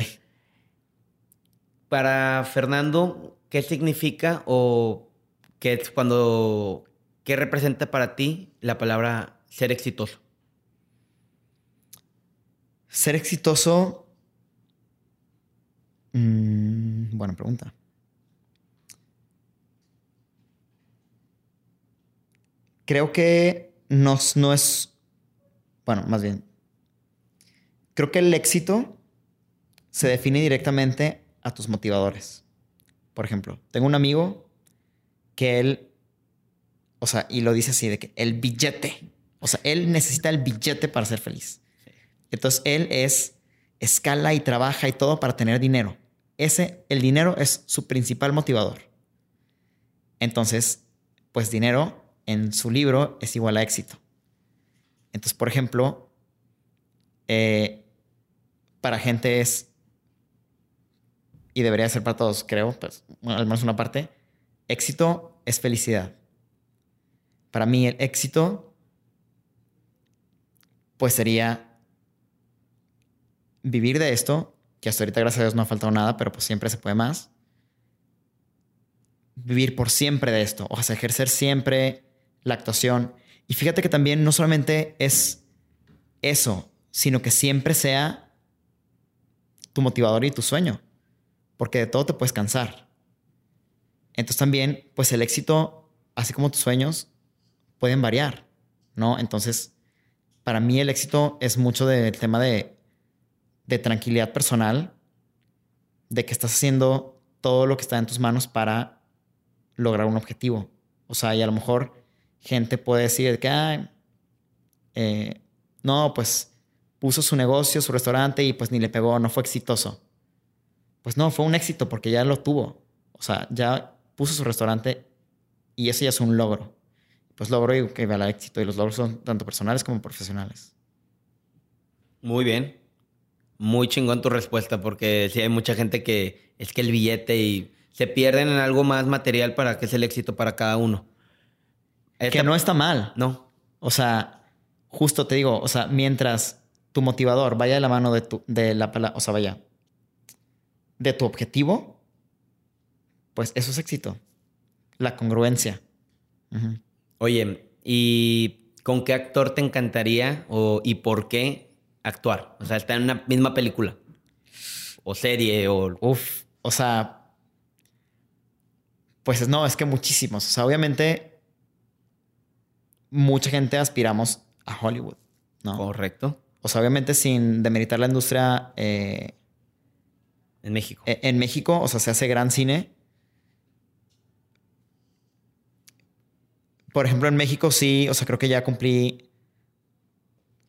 Para Fernando, ¿qué significa o qué es cuando, qué representa para ti la palabra ser exitoso? Ser exitoso. Mm, buena pregunta. Creo que no, no es. Bueno, más bien. Creo que el éxito se define directamente a tus motivadores. Por ejemplo, tengo un amigo que él. O sea, y lo dice así: de que el billete. O sea, él necesita el billete para ser feliz. Entonces, él es. Escala y trabaja y todo para tener dinero. Ese, el dinero es su principal motivador. Entonces, pues dinero en su libro es igual a éxito. Entonces, por ejemplo, eh, para gente es, y debería ser para todos, creo, pues, al menos una parte, éxito es felicidad. Para mí el éxito, pues sería vivir de esto, que hasta ahorita gracias a Dios no ha faltado nada, pero pues siempre se puede más. Vivir por siempre de esto, o sea, ejercer siempre la actuación. Y fíjate que también no solamente es eso, sino que siempre sea tu motivador y tu sueño, porque de todo te puedes cansar. Entonces también, pues el éxito, así como tus sueños, pueden variar, ¿no? Entonces, para mí el éxito es mucho del tema de, de tranquilidad personal, de que estás haciendo todo lo que está en tus manos para lograr un objetivo. O sea, y a lo mejor gente puede decir que, eh, no, pues puso su negocio, su restaurante y pues ni le pegó, no fue exitoso. Pues no, fue un éxito porque ya lo tuvo. O sea, ya puso su restaurante y eso ya es un logro. Pues logro y que al éxito y los logros son tanto personales como profesionales. Muy bien. Muy chingón tu respuesta porque sí hay mucha gente que es que el billete y se pierden en algo más material para que es el éxito para cada uno. Que no está mal. No. O sea, justo te digo, o sea, mientras tu motivador vaya de la mano de, tu, de la o sea, vaya, de tu objetivo, pues eso es éxito. La congruencia. Oye, ¿y con qué actor te encantaría o, y por qué actuar? O sea, estar en una misma película o serie o... Uf, o sea, pues no, es que muchísimos. O sea, obviamente mucha gente aspiramos a Hollywood, ¿no? Correcto. O sea, obviamente sin demeritar la industria eh, en México. E, en México, o sea, se hace gran cine. Por ejemplo, en México sí, o sea, creo que ya cumplí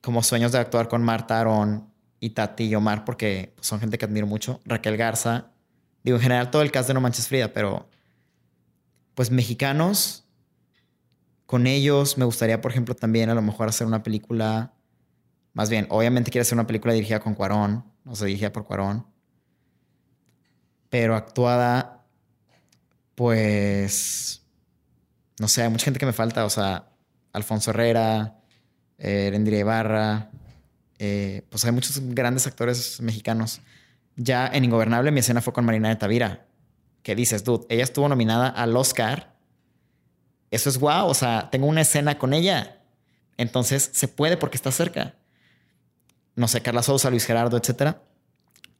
como sueños de actuar con Marta, Aaron y Tati y Omar, porque son gente que admiro mucho. Raquel Garza. Digo, en general todo el cast de No Manches Frida, pero pues mexicanos, con ellos. Me gustaría, por ejemplo, también a lo mejor hacer una película. Más bien, obviamente quiero hacer una película dirigida con Cuarón, o sea, dirigida por Cuarón. Pero actuada, pues. No sé, hay mucha gente que me falta. O sea, Alfonso Herrera, eh, Ibarra. Eh, pues hay muchos grandes actores mexicanos. Ya en Ingobernable mi escena fue con Marina de Tavira. ¿Qué dices, dude? Ella estuvo nominada al Oscar eso es guau, o sea, tengo una escena con ella. Entonces se puede porque está cerca. No sé, Carla Sousa, Luis Gerardo, etc.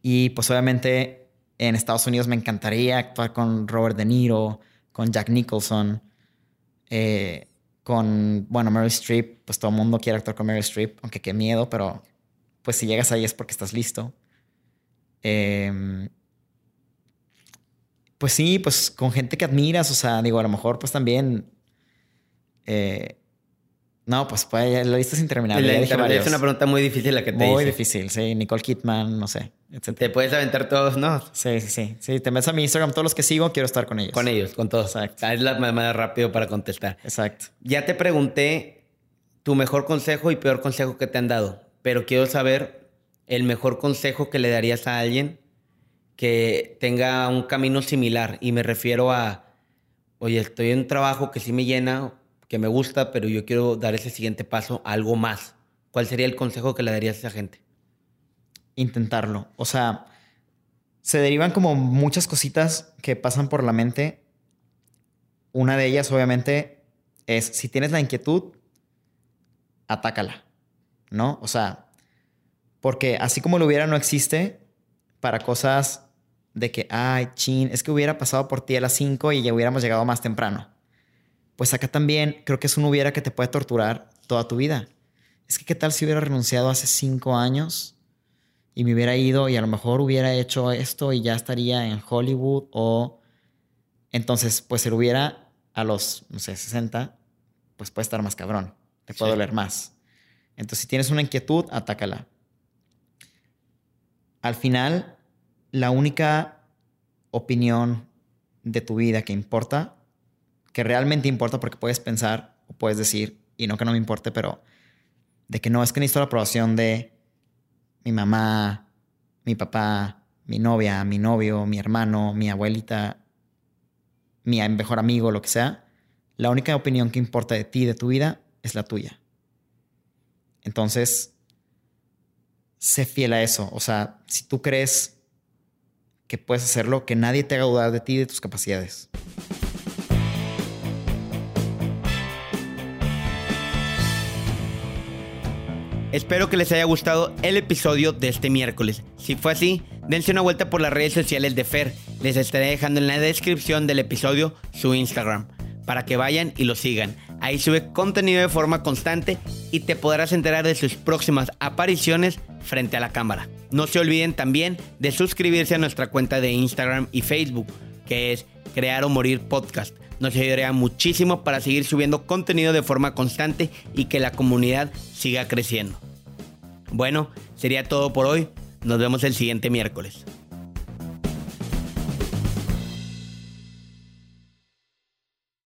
Y pues obviamente en Estados Unidos me encantaría actuar con Robert De Niro, con Jack Nicholson, eh, con, bueno, Meryl Streep. Pues todo el mundo quiere actuar con Meryl Streep, aunque qué miedo, pero pues si llegas ahí es porque estás listo. Em, Pues sí, pues con gente que admiras, o sea, digo, a lo mejor pues también... eh, no, pues, pues es interminable. ya dije es una pregunta muy difícil la que te Muy hice. difícil, sí. Nicole Kidman, no sé, etc. Te puedes aventar todos, ¿no? Sí, sí, sí. Sí, te metes a mi Instagram, todos los que sigo, quiero estar con ellos. Con ellos, con todos. Exacto. Es la manera rápido para contestar. Exacto. Ya te pregunté tu mejor consejo y peor consejo que te han dado, pero quiero saber el mejor consejo que le darías a alguien que tenga un camino similar. Y me refiero a, oye, estoy en un trabajo que sí me llena, que me gusta, pero yo quiero dar ese siguiente paso algo más. ¿Cuál sería el consejo que le darías a esa gente? intentarlo. O sea, se derivan como muchas cositas que pasan por la mente. Una de ellas, obviamente, es si tienes la inquietud, atácala, ¿no? O sea, porque así como lo hubiera no existe para cosas de que, ay, chin, es que hubiera pasado por ti a las 5 y ya hubiéramos llegado más temprano. Pues acá también creo que es un hubiera que te puede torturar toda tu vida. Es que, ¿qué tal si hubiera renunciado hace 5 años? y me hubiera ido y a lo mejor hubiera hecho esto y ya estaría en Hollywood o entonces pues el hubiera a los, no sé, 60, pues puede estar más cabrón, te puede Sí. doler más. Entonces si tienes una inquietud, atácala. Al final, la única opinión de tu vida que importa, que realmente importa porque puedes pensar o puedes decir, y no que no me importe, pero de que no es que necesito la aprobación de mi mamá, mi papá, mi novia, mi novio, mi hermano, mi abuelita, mi mejor amigo, lo que sea, la única opinión que importa de ti, de tu vida, es la tuya. Entonces, sé fiel a eso. O sea, si tú crees que puedes hacerlo, que nadie te haga dudar de ti y de tus capacidades. Espero que les haya gustado el episodio de este miércoles. Si fue así, dense una vuelta por las redes sociales de Fer. Les estaré dejando en la descripción del episodio su Instagram para que vayan y lo sigan. Ahí sube contenido de forma constante y te podrás enterar de sus próximas apariciones frente a la cámara. No se olviden también de suscribirse a nuestra cuenta de Instagram y Facebook, que es Crear o Morir Podcast. Nos ayudaría muchísimo para seguir subiendo contenido de forma constante y que la comunidad siga creciendo. Bueno, sería todo por hoy. Nos vemos el siguiente miércoles.